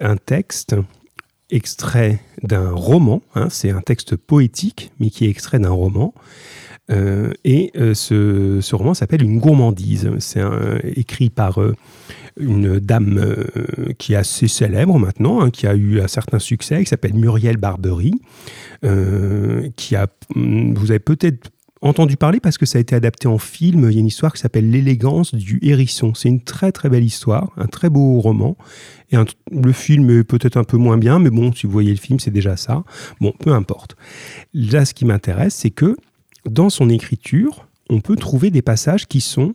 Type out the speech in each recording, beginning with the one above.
un texte extrait d'un roman, hein, c'est un texte poétique, mais qui est extrait d'un roman. Euh, et euh, ce, roman s'appelle Une gourmandise. C'est écrit par euh, une dame qui est assez célèbre maintenant, hein, qui a eu un certain succès, qui s'appelle Muriel Barbery, qui a, vous avez peut-être entendu parler parce que ça a été adapté en film. Il y a une histoire qui s'appelle L'élégance du hérisson. C'est une très très belle histoire, un très beau roman. Et le film est peut-être un peu moins bien, mais bon, si vous voyez le film, c'est déjà ça. Bon, peu importe. Là, ce qui m'intéresse, c'est que dans son écriture, on peut trouver des passages qui sont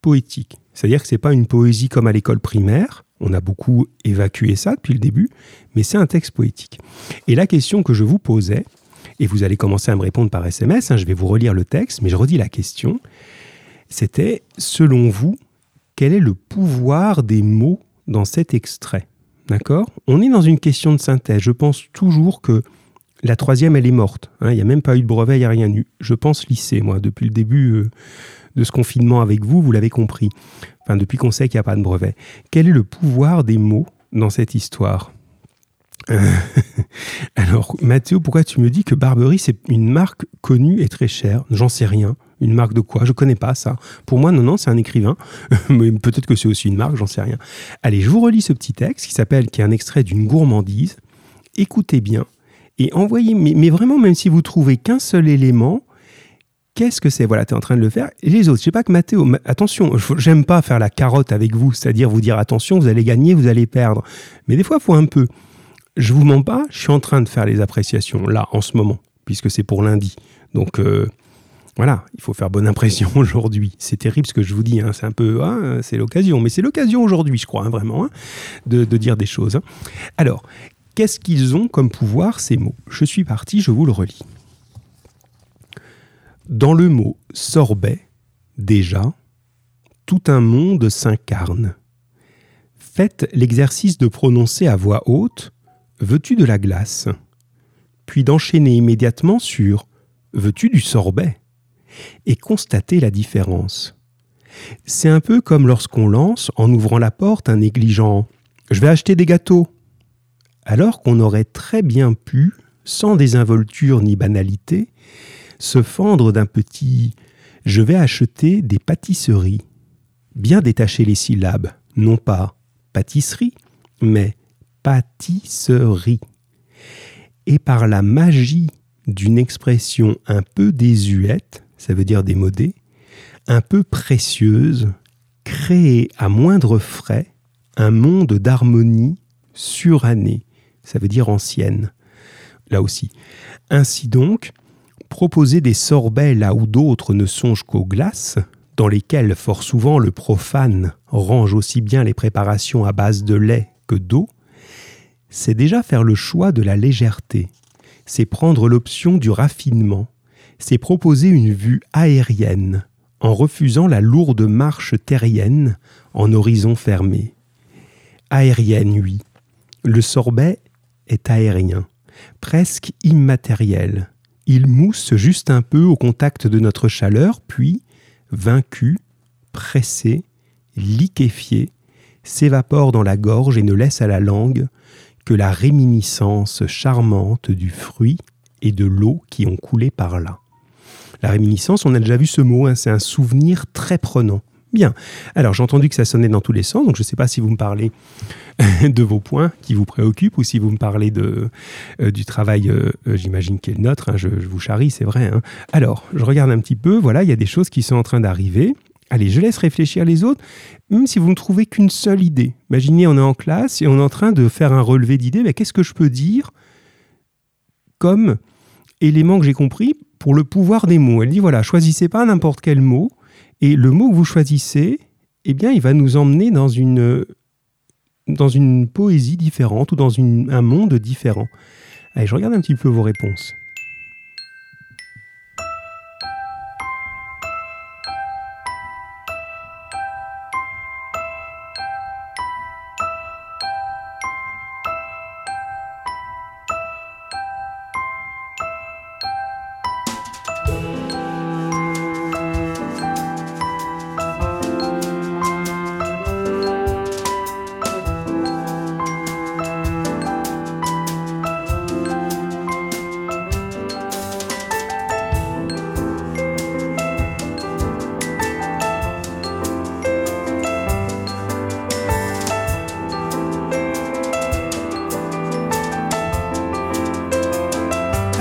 poétiques. C'est-à-dire que ce n'est pas une poésie comme à l'école primaire, on a beaucoup évacué ça depuis le début, mais c'est un texte poétique. Et la question que je vous posais, et vous allez commencer à me répondre par SMS, hein, je vais vous relire le texte, mais je redis la question, c'était, selon vous, quel est le pouvoir des mots dans cet extrait? D'accord? On est dans une question de synthèse. Je pense toujours que la troisième, elle est morte. Hein. Il n'y a même pas eu de brevet, il n'y a rien eu. Je pense lycée, moi, depuis le début euh, de ce confinement avec vous, vous l'avez compris. Enfin, depuis qu'on sait qu'il n'y a pas de brevet. Quel est le pouvoir des mots dans cette histoire? Alors, Mathéo, pourquoi tu me dis que Barbery, c'est une marque connue et très chère? J'en sais rien. Une marque de quoi? Je connais pas ça. Pour moi, non, non, c'est un écrivain. Mais peut-être que c'est aussi une marque, j'en sais rien. Allez, je vous relis ce petit texte qui s'appelle, qui est un extrait d'une gourmandise. Écoutez bien et envoyez, mais, vraiment, même si vous trouvez qu'un seul élément, qu'est-ce que c'est? Voilà, tu es en train de le faire. Et les autres, je sais pas que Mathéo, attention, j'aime pas faire la carotte avec vous, c'est-à-dire vous dire attention, vous allez gagner, vous allez perdre. Mais des fois, il faut un peu. Je vous mens pas, je suis en train de faire les appréciations là, en ce moment, puisque c'est pour lundi. Donc euh, voilà, il faut faire bonne impression aujourd'hui. C'est terrible ce que je vous dis, hein. c'est un peu, ah, c'est l'occasion, mais c'est l'occasion aujourd'hui, je crois, hein, vraiment, hein, de, de, dire des choses. Alors, Qu'est-ce qu'ils ont comme pouvoir ces mots? Je suis parti, je vous le relis. Dans le mot sorbet, déjà, tout un monde s'incarne. Faites l'exercice de prononcer à voix haute Veux-tu de la glace? Puis d'enchaîner immédiatement sur Veux-tu du sorbet? Et constatez la différence. C'est un peu comme lorsqu'on lance, en ouvrant la porte, un négligent Je vais acheter des gâteaux alors qu'on aurait très bien pu, sans désinvolture ni banalité, se fendre d'un petit je vais acheter des pâtisseries. Bien détacher les syllabes, non pas pâtisserie, mais pâtisserie. Et par la magie d'une expression un peu désuète, ça veut dire démodée, un peu précieuse, créer à moindre frais un monde d'harmonie surannée, ça veut dire ancienne, là aussi. Ainsi donc, proposer des sorbets là où d'autres ne songent qu'aux glaces, dans lesquelles fort souvent le profane range aussi bien les préparations à base de lait que d'eau, c'est déjà faire le choix de la légèreté, c'est prendre l'option du raffinement, c'est proposer une vue aérienne, en refusant la lourde marche terrienne en horizon fermé. Aérienne, oui. Le sorbet est aérien, presque immatériel. Il mousse juste un peu au contact de notre chaleur, puis, vaincu, pressé, liquéfié, s'évapore dans la gorge et ne laisse à la langue que la réminiscence charmante du fruit et de l'eau qui ont coulé par là. La réminiscence, on a déjà vu ce mot, hein, c'est un souvenir très prenant. Bien. Alors j'ai entendu que ça sonnait dans tous les sens, donc je ne sais pas si vous me parlez de vos points qui vous préoccupent ou si vous me parlez de, euh, du travail, euh, euh, j'imagine, qui est le nôtre. Hein, je, vous charrie, c'est vrai. Hein. Alors, je regarde un petit peu, voilà, il y a des choses qui sont en train d'arriver. Allez, je laisse réfléchir les autres, même si vous ne trouvez qu'une seule idée. Imaginez, on est en classe et on est en train de faire un relevé d'idées, mais qu'est-ce que je peux dire comme élément que j'ai compris pour le pouvoir des mots? Elle dit, voilà, choisissez pas n'importe quel mot, et le mot que vous choisissez, eh bien, il va nous emmener dans une, dans une poésie différente ou dans un monde différent. Allez, je regarde un petit peu vos réponses.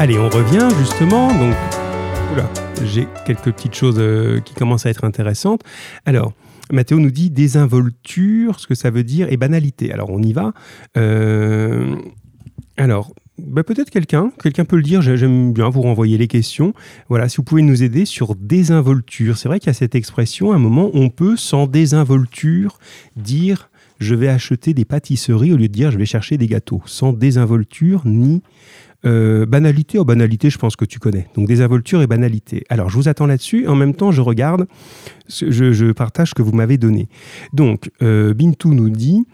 Allez, on revient justement. Donc, j'ai quelques petites choses euh, qui commencent à être intéressantes. Alors, Mathéo nous dit désinvolture, ce que ça veut dire, et banalité. Alors, on y va. Euh, alors, bah, peut-être quelqu'un, quelqu'un peut le dire, j'aime bien vous renvoyer les questions. Voilà, si vous pouvez nous aider sur désinvolture. C'est vrai qu'il y a cette expression, à un moment, on peut sans désinvolture dire je vais acheter des pâtisseries au lieu de dire je vais chercher des gâteaux, sans désinvolture ni euh, banalité, oh banalité, je pense que tu connais. Donc désinvolture et banalité. Alors je vous attends là-dessus. En même temps, je regarde, je, partage ce que vous m'avez donné. Donc euh, Bintou nous dit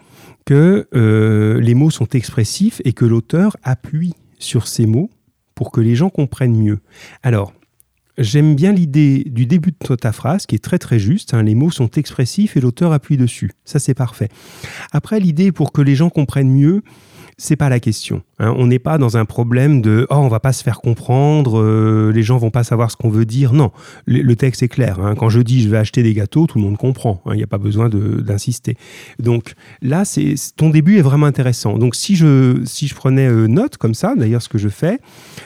que euh, les mots sont expressifs et que l'auteur appuie sur ces mots pour que les gens comprennent mieux. Alors, j'aime bien l'idée du début de ta phrase qui est très très juste. Hein. les mots sont expressifs et l'auteur appuie dessus. Ça, c'est parfait. Après, l'idée pour que les gens comprennent mieux, c'est pas la question. Hein. On n'est pas dans un problème de oh on va pas se faire comprendre, euh, les gens vont pas savoir ce qu'on veut dire. Non, le, texte est clair. Hein. Quand je dis je vais acheter des gâteaux, tout le monde comprend. Hein. Il n'y a pas besoin d'insister. Donc là, c'est ton début est vraiment intéressant. Donc si je si je prenais euh, note comme ça, d'ailleurs ce que je fais,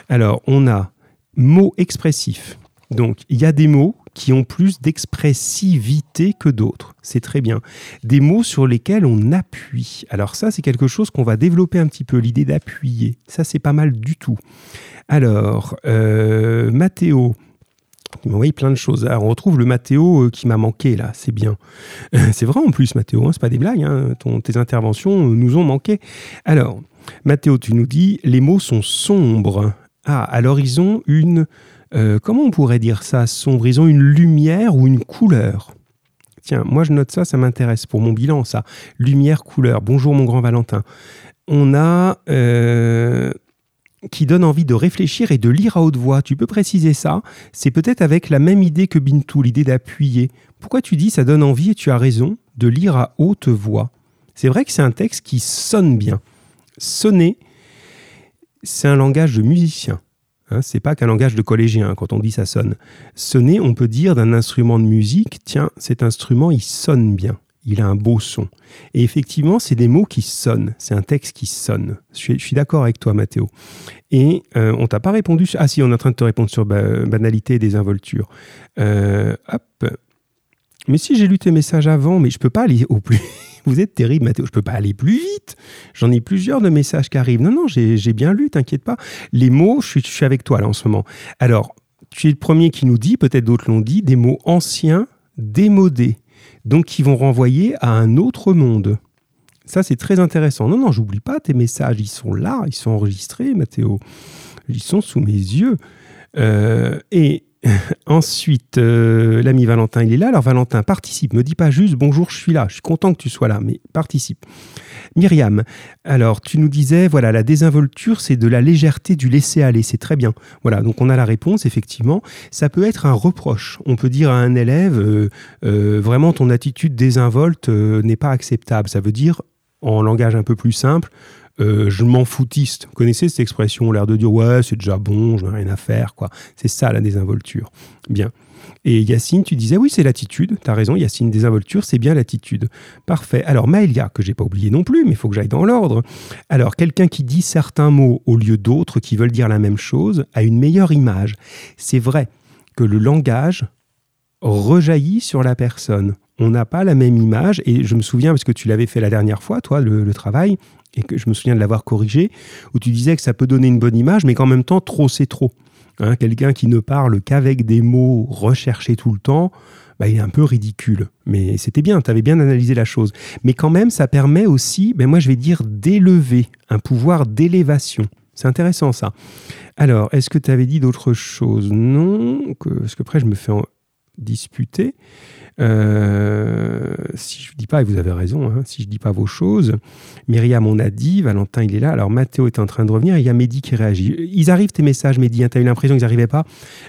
alors on a mots expressifs. Donc il y a des mots qui ont plus d'expressivité que d'autres. C'est très bien. Des mots sur lesquels on appuie. Alors ça, c'est quelque chose qu'on va développer un petit peu, l'idée d'appuyer. Ça, c'est pas mal du tout. Alors, euh, Mathéo. Plein de choses. On retrouve le Mathéo euh, qui m'a manqué là, c'est bien. c'est vrai en plus, Mathéo, hein, c'est pas des blagues. Hein. tes interventions nous ont manqué. Alors, Mathéo, tu nous dis les mots sont sombres. Ah, à l'horizon, une euh, comment on pourrait dire ça? Sombre, ils une lumière ou une couleur? Tiens, moi je note ça, ça m'intéresse pour mon bilan, ça. Lumière, couleur. Bonjour mon grand Valentin. On a euh, qui donne envie de réfléchir et de lire à haute voix. Tu peux préciser ça? C'est peut-être avec la même idée que Bintou, l'idée d'appuyer. Pourquoi tu dis ça donne envie et tu as raison de lire à haute voix? C'est vrai que c'est un texte qui sonne bien. Sonner, c'est un langage de musicien. Hein, c'est pas qu'un langage de collégien quand on dit ça sonne. Sonner, on peut dire d'un instrument de musique, tiens, cet instrument, il sonne bien, il a un beau son. Et effectivement, c'est des mots qui sonnent, c'est un texte qui sonne. Je suis, d'accord avec toi, Mathéo. Et euh, on t'a pas répondu. Ah si, on est en train de te répondre sur banalité et désinvolture. Euh, hop. Mais si j'ai lu tes messages avant, mais je peux pas aller au plus vous êtes terrible, Mathéo. Je peux pas aller plus vite. J'en ai plusieurs de messages qui arrivent. Non, non, j'ai bien lu, t'inquiète pas. Les mots, je suis, avec toi là en ce moment. Alors, tu es le premier qui nous dit, peut-être d'autres l'ont dit, des mots anciens, démodés, donc qui vont renvoyer à un autre monde. Ça, c'est très intéressant. Non, non, j'oublie pas tes messages. Ils sont là, ils sont enregistrés, Mathéo. Ils sont sous mes yeux. Euh, et Ensuite, euh, l'ami Valentin, il est là. Alors Valentin, participe. Me dis pas juste bonjour, je suis là. Je suis content que tu sois là, mais participe. Myriam, alors tu nous disais, voilà, la désinvolture, c'est de la légèreté du laisser aller. C'est très bien. Voilà, donc on a la réponse, effectivement. Ça peut être un reproche. On peut dire à un élève, euh, euh, vraiment, ton attitude désinvolte n'est pas acceptable. Ça veut dire, en langage un peu plus simple, euh, je m'en foutiste. Vous connaissez cette expression, l'air de dire ouais, c'est déjà bon, je n'ai rien à faire, quoi. C'est ça la désinvolture. Bien. Et Yacine, tu disais oui, c'est l'attitude. Tu as raison, Yacine, désinvolture, c'est bien l'attitude. Parfait. Alors Maëlia, que j'ai pas oublié non plus, mais il faut que j'aille dans l'ordre. Alors, quelqu'un qui dit certains mots au lieu d'autres qui veulent dire la même chose a une meilleure image. C'est vrai que le langage rejaillit sur la personne. On n'a pas la même image, et je me souviens, parce que tu l'avais fait la dernière fois, toi, le travail, et que je me souviens de l'avoir corrigé, où tu disais que ça peut donner une bonne image, mais qu'en même temps, trop, c'est trop. Hein, quelqu'un qui ne parle qu'avec des mots recherchés tout le temps, bah, il est un peu ridicule. Mais c'était bien, tu avais bien analysé la chose. Mais quand même, ça permet aussi, ben moi je vais dire, d'élever, un pouvoir d'élévation. C'est intéressant ça. Alors, est-ce que tu avais dit d'autres choses? Non, parce que après je me fais en disputer. Euh, si je ne dis pas, et vous avez raison, hein, si je ne dis pas vos choses, Myriam, on a dit, Valentin, il est là, alors Mathéo est en train de revenir, il y a Mehdi qui réagit. Ils arrivent tes messages, Mehdi, hein, tu as eu l'impression qu'ils n'arrivaient pas,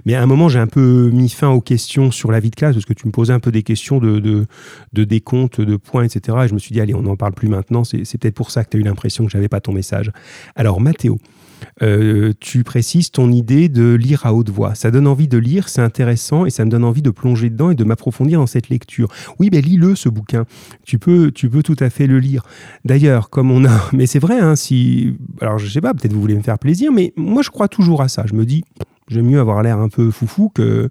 mais à un moment, j'ai un peu mis fin aux questions sur la vie de classe, parce que tu me posais un peu des questions de, de, de décompte, de points, etc. Et je me suis dit, allez, on n'en parle plus maintenant, c'est peut-être pour ça que tu as eu l'impression que je n'avais pas ton message. Alors, Mathéo, euh, tu précises ton idée de lire à haute voix. Ça donne envie de lire, c'est intéressant et ça me donne envie de plonger dedans et de m'approfondir dans cette lecture. Oui, ben lis-le ce bouquin. Tu peux, tu peux tout à fait le lire. D'ailleurs, comme on a, mais c'est vrai, hein, si, alors je sais pas, peut-être vous voulez me faire plaisir, mais moi je crois toujours à ça. Je me dis, J'aime mieux avoir l'air un peu foufou que.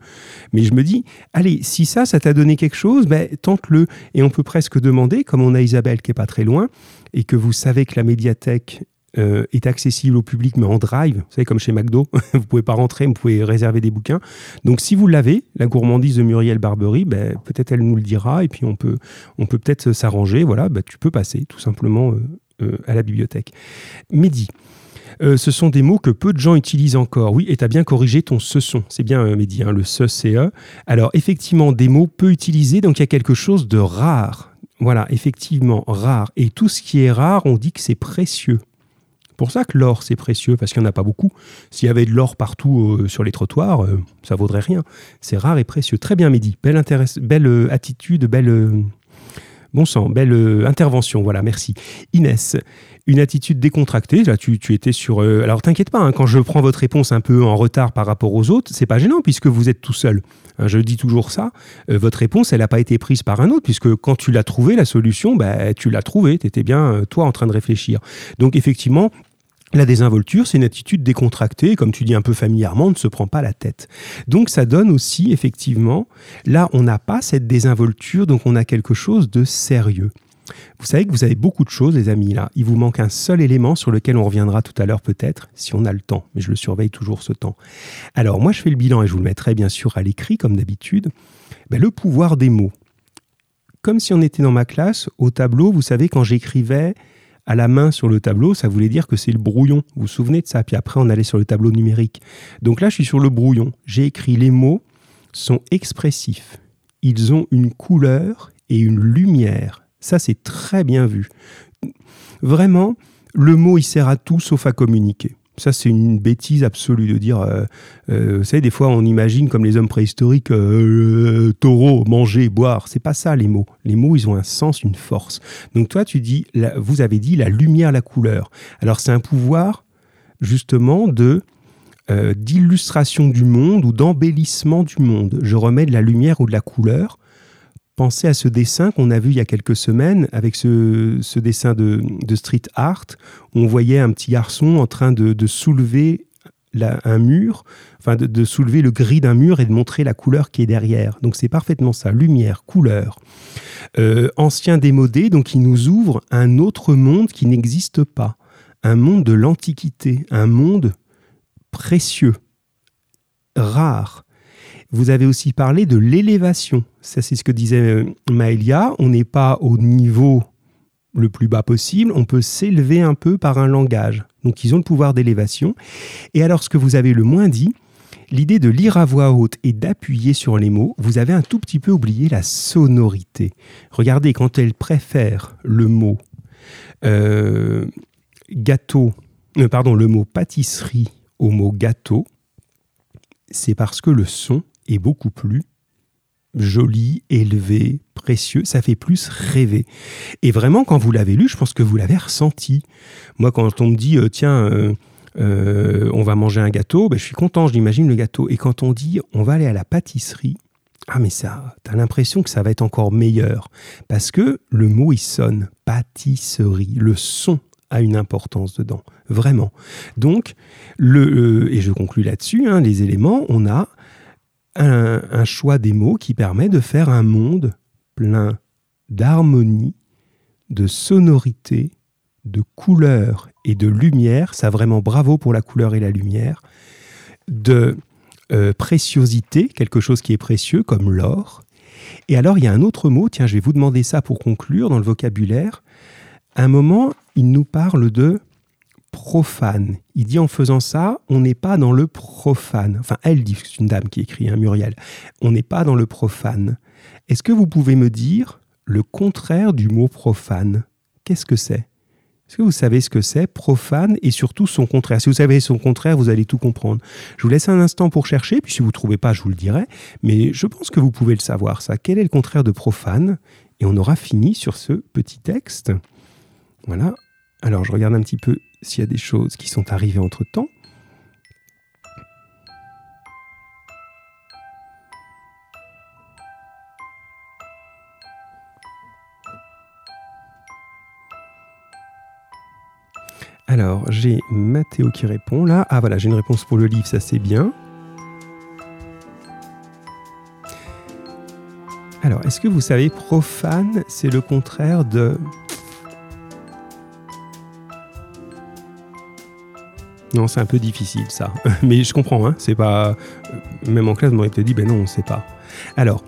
Mais je me dis, allez, si ça, ça t'a donné quelque chose, ben, tente-le. Et on peut presque demander, comme on a Isabelle qui est pas très loin, et que vous savez que la médiathèque euh, est accessible au public, mais en drive, vous savez, comme chez McDo, vous pouvez pas rentrer, vous pouvez réserver des bouquins. Donc, si vous l'avez, la gourmandise de Muriel Barbery, ben, peut-être elle nous le dira, et puis on peut on peut peut-être s'arranger. Voilà, ben, tu peux passer tout simplement euh, euh, à la bibliothèque. Mehdi. ce sont des mots que peu de gens utilisent encore. Oui, et tu as bien corrigé ton ce sont. C'est bien, Mehdi, hein, le ce, c'est e. Alors, effectivement, des mots peu utilisés, donc il y a quelque chose de rare. Voilà, effectivement, rare. Et tout ce qui est rare, on dit que c'est précieux pour ça que l'or, c'est précieux, parce qu'il n'y en a pas beaucoup. S'il y avait de l'or partout euh, sur les trottoirs, ça euh, ça vaudrait rien. C'est rare et précieux. Très bien, Mehdi. Belle, euh, attitude, belle... bon sang, belle intervention. Voilà, merci. Inès, une attitude décontractée. Là, tu, étais sur. alors, t'inquiète pas, hein, quand je prends votre réponse un peu en retard par rapport aux autres, c'est pas gênant puisque vous êtes tout seul. Hein, je dis toujours ça. votre réponse, elle n'a pas été prise par un autre puisque quand tu l'as trouvé, la solution, bah, tu l'as trouvée. Tu étais bien, toi, en train de réfléchir. Donc, effectivement, la désinvolture, c'est une attitude décontractée, comme tu dis un peu familièrement, on ne se prend pas la tête. Donc ça donne aussi, effectivement, là on n'a pas cette désinvolture, donc on a quelque chose de sérieux. Vous savez que vous avez beaucoup de choses, les amis, là. Il vous manque un seul élément sur lequel on reviendra tout à l'heure peut-être, si on a le temps, mais je le surveille toujours ce temps. Alors moi je fais le bilan et je vous le mettrai bien sûr à l'écrit, comme d'habitude. Ben, le pouvoir des mots. Comme si on était dans ma classe, au tableau, vous savez, quand j'écrivais à la main sur le tableau, ça voulait dire que c'est le brouillon. Vous vous souvenez de ça? Puis après, on allait sur le tableau numérique. Donc là, je suis sur le brouillon. J'ai écrit les mots sont expressifs. Ils ont une couleur et une lumière. Ça, c'est très bien vu. Vraiment, le mot, il sert à tout sauf à communiquer. Ça, c'est une bêtise absolue de dire. Euh, euh, vous savez, des fois, on imagine comme les hommes préhistoriques euh, taureau, manger, boire. C'est pas ça les mots. Les mots, ils ont un sens, une force. Donc toi, tu dis, vous avez dit la lumière, la couleur. Alors c'est un pouvoir justement de d'illustration du monde ou d'embellissement du monde. Je remets de la lumière ou de la couleur Pensez à ce dessin qu'on a vu il y a quelques semaines avec ce, dessin de, street art où on voyait un petit garçon en train de, soulever un mur, enfin de, soulever le gris d'un mur et de montrer la couleur qui est derrière. Donc c'est parfaitement ça, lumière, couleur. Euh, ancien démodé, donc il nous ouvre un autre monde qui n'existe pas, un monde de l'Antiquité, un monde précieux, rare. Vous avez aussi parlé de l'élévation. Ça, c'est ce que disait euh, Maëlia. On n'est pas au niveau le plus bas possible, on peut s'élever un peu par un langage. Donc ils ont le pouvoir d'élévation. Et alors ce que vous avez le moins dit, l'idée de lire à voix haute et d'appuyer sur les mots, vous avez un tout petit peu oublié la sonorité. Regardez, quand elle préfère le mot euh, gâteau, euh, pardon, le mot pâtisserie au mot gâteau, c'est parce que le son est beaucoup plus joli, élevé, précieux, ça fait plus rêver. Et vraiment, quand vous l'avez lu, je pense que vous l'avez ressenti. Moi, quand on me dit, euh, tiens, euh, euh, on va manger un gâteau, ben, je suis content, j'imagine le gâteau. Et quand on dit, on va aller à la pâtisserie, ah mais ça, t'as l'impression que ça va être encore meilleur. Parce que le mot, il sonne, pâtisserie, le son a une importance dedans, vraiment. Donc, le, et je conclus là-dessus, hein, les éléments, on a un, choix des mots qui permet de faire un monde plein d'harmonie, de sonorité, de couleur et de lumière. Ça vraiment bravo pour la couleur et la lumière. De euh, préciosité, quelque chose qui est précieux comme l'or. Et alors il y a un autre mot, tiens je vais vous demander ça pour conclure dans le vocabulaire. un moment, il nous parle de profane. Il dit en faisant ça, on n'est pas dans le profane. Enfin, elle dit, c'est une dame qui écrit, hein, Muriel. On n'est pas dans le profane. Est-ce que vous pouvez me dire le contraire du mot profane? Qu'est-ce que c'est? Est-ce que vous savez ce que c'est profane et surtout son contraire? Si vous savez son contraire, vous allez tout comprendre. Je vous laisse un instant pour chercher, puis si vous ne trouvez pas, je vous le dirai. Mais je pense que vous pouvez le savoir, ça. Quel est le contraire de profane? Et on aura fini sur ce petit texte. Voilà. Alors, je regarde un petit peu s'il y a des choses qui sont arrivées entre-temps. Alors, j'ai Mathéo qui répond là. Ah voilà, j'ai une réponse pour le livre, ça c'est bien. Alors, est-ce que vous savez, profane, c'est le contraire de C'est un peu difficile ça. Mais je comprends, hein. C'est pas. Même en classe, on m'aurait peut-être dit, ben non, on sait pas. Alors,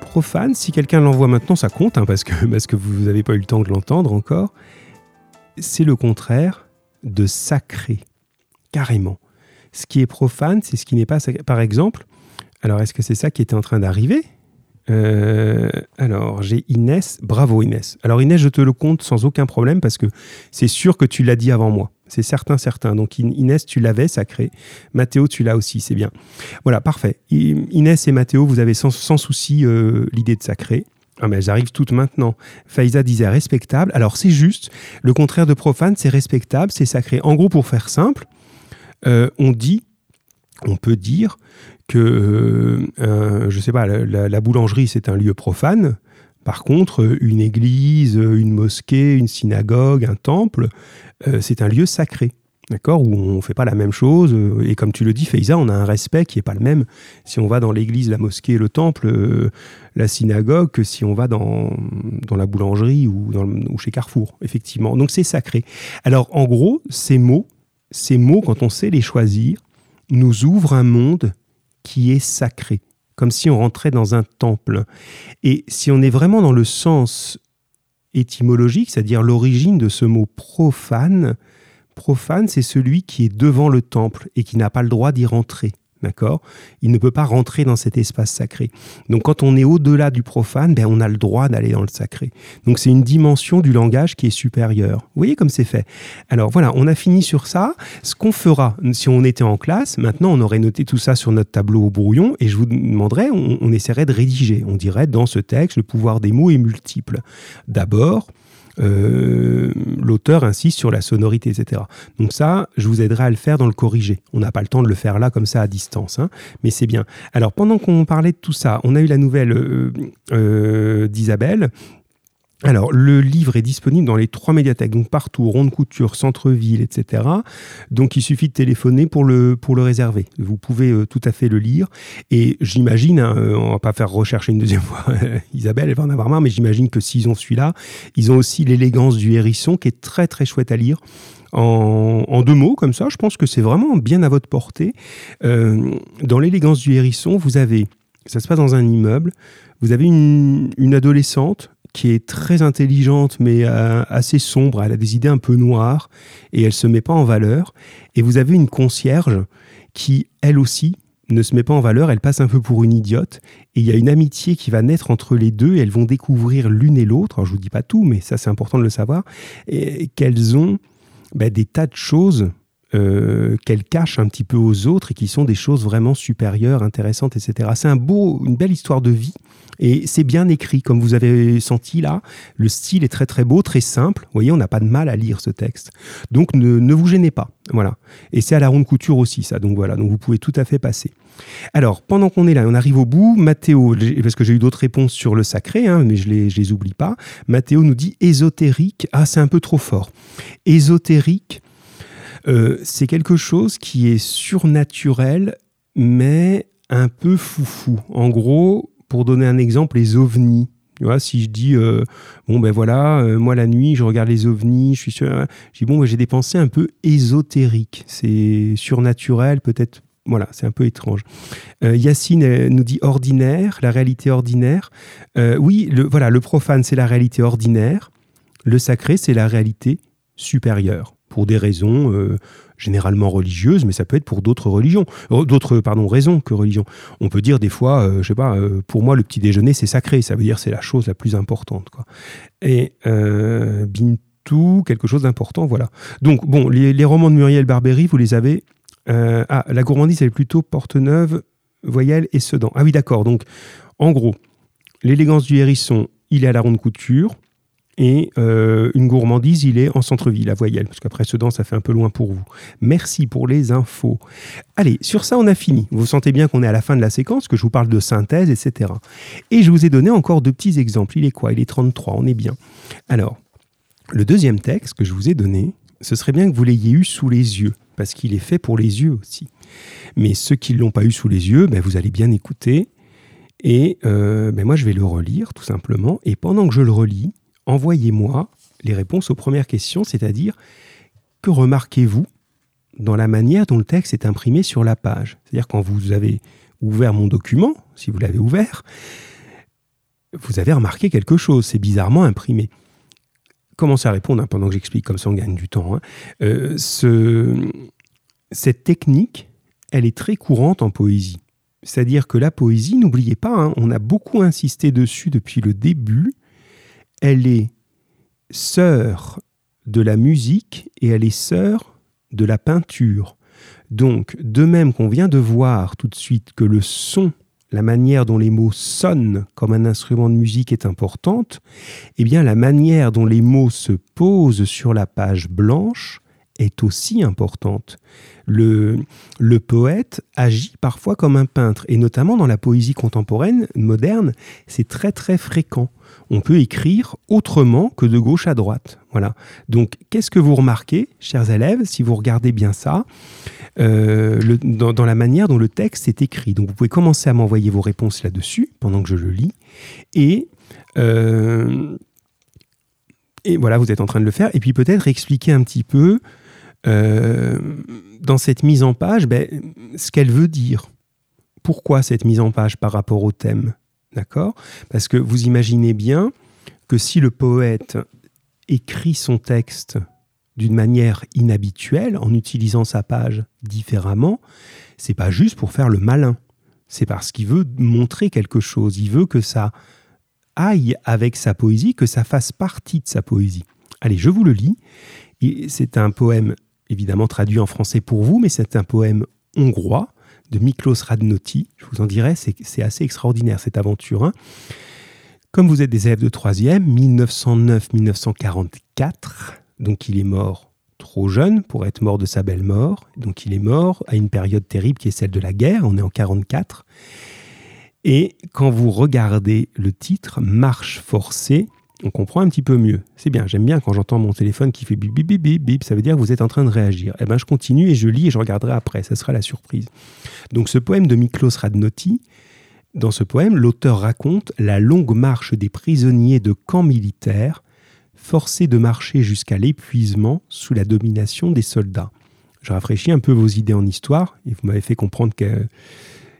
profane, si quelqu'un l'envoie maintenant, ça compte, hein, parce, que, parce que vous n'avez pas eu le temps de l'entendre encore. C'est le contraire de sacré. Carrément. Ce qui est profane, c'est ce qui n'est pas sacré. Par exemple, alors est-ce que c'est ça qui était en train d'arriver? Euh, alors, j'ai Inès. Bravo Inès. Alors Inès, je te le compte sans aucun problème parce que c'est sûr que tu l'as dit avant moi. C'est certain, certain. Donc Inès, tu l'avais, sacré. Mathéo, tu l'as aussi, c'est bien. Voilà, parfait. Inès et Mathéo, vous avez sans, souci euh, l'idée de sacré. Ah mais elles arrivent toutes maintenant. Faïza disait respectable. Alors c'est juste, le contraire de profane, c'est respectable, c'est sacré. En gros, pour faire simple, euh, on dit, on peut dire que, euh, je sais pas, la, boulangerie, c'est un lieu profane. Par contre, une église, une mosquée, une synagogue, un temple, euh, c'est un lieu sacré. D'accord Où on ne fait pas la même chose. Et comme tu le dis, Faiza, on a un respect qui n'est pas le même si on va dans l'église, la mosquée, le temple, la synagogue, que si on va dans, la boulangerie ou chez Carrefour, effectivement. Donc c'est sacré. Alors en gros, ces mots, ces mots, quand on sait les choisir, nous ouvrent un monde qui est sacré, comme si on rentrait dans un temple. Et si on est vraiment dans le sens étymologique, c'est-à-dire l'origine de ce mot profane, profane, c'est celui qui est devant le temple et qui n'a pas le droit d'y rentrer. D'accord? Il ne peut pas rentrer dans cet espace sacré. Donc quand on est au-delà du profane, ben, on a le droit d'aller dans le sacré. Donc c'est une dimension du langage qui est supérieure. Vous voyez comme c'est fait Alors voilà, on a fini sur ça. Ce qu'on fera, si on était en classe, maintenant on aurait noté tout ça sur notre tableau au brouillon et je vous demanderais, on, on essaierait de rédiger. On dirait dans ce texte, le pouvoir des mots est multiple. D'abord, euh, l'auteur insiste sur la sonorité, etc. Donc ça, je vous aiderai à le faire dans le corrigé. On n'a pas le temps de le faire là comme ça à distance, hein, mais c'est bien. Alors pendant qu'on parlait de tout ça, on a eu la nouvelle euh, euh, d'Isabelle alors, le livre est disponible dans les trois médiathèques, donc partout, Ronde Couture, Centre-Ville, etc. Donc, il suffit de téléphoner pour le, pour le réserver. Vous pouvez euh, tout à fait le lire. Et j'imagine, hein, euh, on va pas faire rechercher une deuxième fois Isabelle, elle va en avoir marre, mais j'imagine que s'ils ont celui-là, ils ont aussi l'élégance du hérisson, qui est très très chouette à lire. En, deux mots, comme ça, je pense que c'est vraiment bien à votre portée. Euh, dans l'élégance du hérisson, vous avez, ça se passe dans un immeuble, vous avez une, une adolescente qui est très intelligente mais euh, assez sombre, elle a des idées un peu noires et elle se met pas en valeur. Et vous avez une concierge qui, elle aussi, ne se met pas en valeur, elle passe un peu pour une idiote, et il y a une amitié qui va naître entre les deux, et elles vont découvrir l'une et l'autre, alors je vous dis pas tout, mais ça c'est important de le savoir, qu'elles ont bah, des tas de choses euh, qu'elles cachent un petit peu aux autres et qui sont des choses vraiment supérieures, intéressantes, etc. C'est un beau, une belle histoire de vie et c'est bien écrit, comme vous avez senti là. Le style est très très beau, très simple. Vous voyez, on n'a pas de mal à lire ce texte. Donc ne, vous gênez pas. Voilà. Et c'est à la ronde couture aussi, ça. Donc voilà, donc vous pouvez tout à fait passer. Alors, pendant qu'on est là, on arrive au bout. Mathéo, parce que j'ai eu d'autres réponses sur le sacré, hein, mais je ne les, les oublie pas. Mathéo nous dit ésotérique. Ah, c'est un peu trop fort. Ésotérique, euh, c'est quelque chose qui est surnaturel, mais un peu foufou. En gros, pour donner un exemple, les ovnis. Tu vois, si je dis, euh, bon ben voilà, euh, moi la nuit, je regarde les ovnis, je suis sûr, hein, je dis, bon, ben, j'ai des pensées un peu ésotériques. C'est surnaturel, peut-être, voilà, c'est un peu étrange. Euh, Yacine nous dit ordinaire, la réalité ordinaire. oui, voilà, le profane, c'est la réalité ordinaire. Le sacré, c'est la réalité supérieure, pour des raisons généralement religieuse, mais ça peut être pour d'autres religions, euh, d'autres pardon raisons que religion. On peut dire des fois, euh, je sais pas, euh, pour moi le petit déjeuner c'est sacré, ça veut dire c'est la chose la plus importante quoi. Et Bintou, quelque chose d'important, voilà. Donc bon, les, romans de Muriel Barbery, vous les avez. ah, la gourmandise elle est plutôt Porte-Neuve, Voyelle et Sedan. Ah oui d'accord. Donc en gros, l'élégance du hérisson, il est à la ronde couture. Et euh, une gourmandise, il est en centre-ville, à Voyelle, parce qu'après Sedan, ça fait un peu loin pour vous. Merci pour les infos. Allez, sur ça, on a fini. Vous sentez bien qu'on est à la fin de la séquence, que je vous parle de synthèse, etc. Et je vous ai donné encore deux petits exemples. Il est quoi? Il est 33, on est bien. Alors, le deuxième texte que je vous ai donné, ce serait bien que vous l'ayez eu sous les yeux, parce qu'il est fait pour les yeux aussi. Mais ceux qui ne l'ont pas eu sous les yeux, ben, vous allez bien écouter. Et euh, ben, moi, je vais le relire, tout simplement. Et pendant que je le relis, envoyez-moi les réponses aux premières questions, c'est-à-dire que remarquez-vous dans la manière dont le texte est imprimé sur la page? C'est-à-dire quand vous avez ouvert mon document, si vous l'avez ouvert, vous avez remarqué quelque chose, c'est bizarrement imprimé. Commencez à répondre hein, pendant que j'explique, comme ça on gagne du temps. Hein. Euh, cette technique, elle est très courante en poésie. C'est-à-dire que la poésie, n'oubliez pas, hein, on a beaucoup insisté dessus depuis le début, elle est sœur de la musique et elle est sœur de la peinture. Donc, de même qu'on vient de voir tout de suite que le son, la manière dont les mots sonnent comme un instrument de musique est importante, eh bien la manière dont les mots se posent sur la page blanche est aussi importante. Le, poète agit parfois comme un peintre, et notamment dans la poésie contemporaine, moderne, c'est très très fréquent on peut écrire autrement que de gauche à droite. Voilà. Donc, qu'est-ce que vous remarquez, chers élèves, si vous regardez bien ça, euh, dans, la manière dont le texte est écrit? Donc, vous pouvez commencer à m'envoyer vos réponses là-dessus pendant que je le lis. Et, euh, et voilà, vous êtes en train de le faire. Et puis, peut-être expliquer un petit peu euh, dans cette mise en page ben, ce qu'elle veut dire. Pourquoi cette mise en page par rapport au thème D'accord? Parce que vous imaginez bien que si le poète écrit son texte d'une manière inhabituelle, en utilisant sa page différemment, c'est pas juste pour faire le malin. C'est parce qu'il veut montrer quelque chose. Il veut que ça aille avec sa poésie, que ça fasse partie de sa poésie. Allez, je vous le lis. C'est un poème évidemment traduit en français pour vous, mais c'est un poème hongrois de Miklos Radnoti. Je vous en dirai, c'est assez extraordinaire cette aventure. Hein. Comme vous êtes des élèves de 3e, 1909-1944, donc il est mort trop jeune pour être mort de sa belle mort. Donc il est mort à une période terrible qui est celle de la guerre, on est en 44. Et quand vous regardez le titre, Marche forcée, on comprend un petit peu mieux. C'est bien, j'aime bien quand j'entends mon téléphone qui fait bip bip bip bip ça veut dire que vous êtes en train de réagir. Eh bien, je continue et je lis et je regarderai après, ça sera la surprise. Donc ce poème de Miklos Radnoti, dans ce poème, l'auteur raconte la longue marche des prisonniers de camps militaires, forcés de marcher jusqu'à l'épuisement sous la domination des soldats. Je rafraîchis un peu vos idées en histoire, et vous m'avez fait comprendre que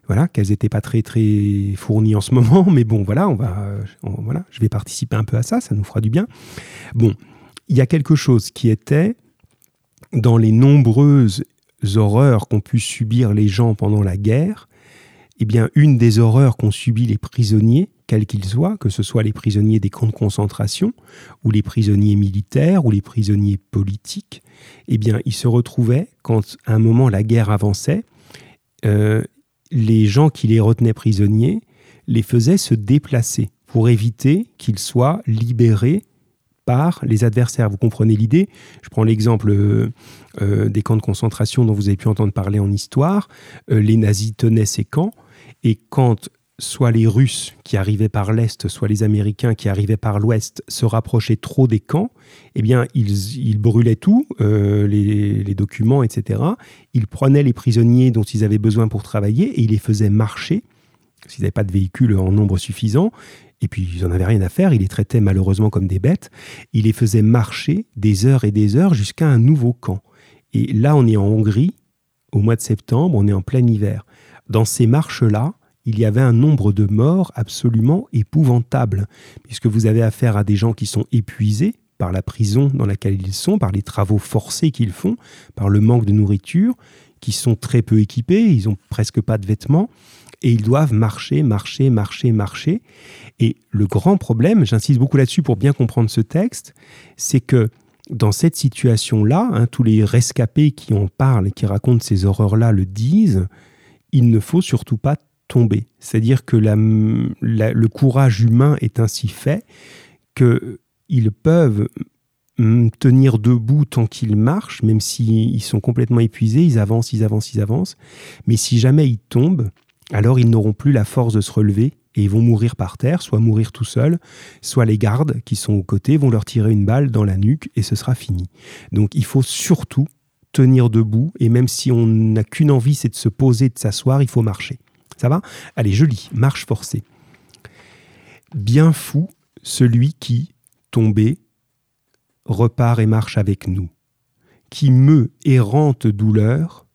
voilà, qu'elles n'étaient pas très très fournies en ce moment, mais bon, voilà, on va, voilà, je vais participer un peu à ça, ça nous fera du bien. Bon, il y a quelque chose qui était dans les nombreuses horreurs qu'ont pu subir les gens pendant la guerre. Eh bien, une des horreurs qu'ont subi les prisonniers, quels qu'ils soient, que ce soit les prisonniers des camps de concentration, ou les prisonniers militaires, ou les prisonniers politiques, eh bien, ils se retrouvaient, quand à un moment la guerre avançait, euh, les gens qui les retenaient prisonniers les faisaient se déplacer pour éviter qu'ils soient libérés par les adversaires. Vous comprenez l'idée? Je prends l'exemple euh, euh, des camps de concentration dont vous avez pu entendre parler en histoire. Euh, les nazis tenaient ces camps et quand soit les Russes qui arrivaient par l'Est, soit les Américains qui arrivaient par l'Ouest se rapprochaient trop des camps, eh bien, ils, brûlaient tout, euh, les, documents, etc. Ils prenaient les prisonniers dont ils avaient besoin pour travailler et ils les faisaient marcher, s'ils n'avaient pas de véhicules en nombre suffisant, et puis ils n'en avaient rien à faire, ils les traitaient malheureusement comme des bêtes, ils les faisaient marcher des heures et des heures jusqu'à un nouveau camp. Et là, on est en Hongrie, au mois de septembre, on est en plein hiver. Dans ces marches-là, il y avait un nombre de morts absolument épouvantable, puisque vous avez affaire à des gens qui sont épuisés par la prison dans laquelle ils sont, par les travaux forcés qu'ils font, par le manque de nourriture, qui sont très peu équipés, ils n'ont presque pas de vêtements, et ils doivent marcher, marcher, marcher, marcher. Et le grand problème, j'insiste beaucoup là-dessus pour bien comprendre ce texte, c'est que dans cette situation-là, hein, tous les rescapés qui en parlent et qui racontent ces horreurs-là le disent, il ne faut surtout pas tomber. C'est-à-dire que le courage humain est ainsi fait qu'ils peuvent tenir debout tant qu'ils marchent, même s'ils sont complètement épuisés, ils avancent, ils avancent, ils avancent. Mais si jamais ils tombent, alors ils n'auront plus la force de se relever et ils vont mourir par terre, soit mourir tout seuls, soit les gardes qui sont aux côtés vont leur tirer une balle dans la nuque et ce sera fini. Donc il faut surtout tenir debout et même si on n'a qu'une envie, c'est de se poser, de s'asseoir, il faut marcher. Ça va Allez, je lis, marche forcée. Bien fou celui qui, tombé, repart et marche avec nous, qui meut errante douleur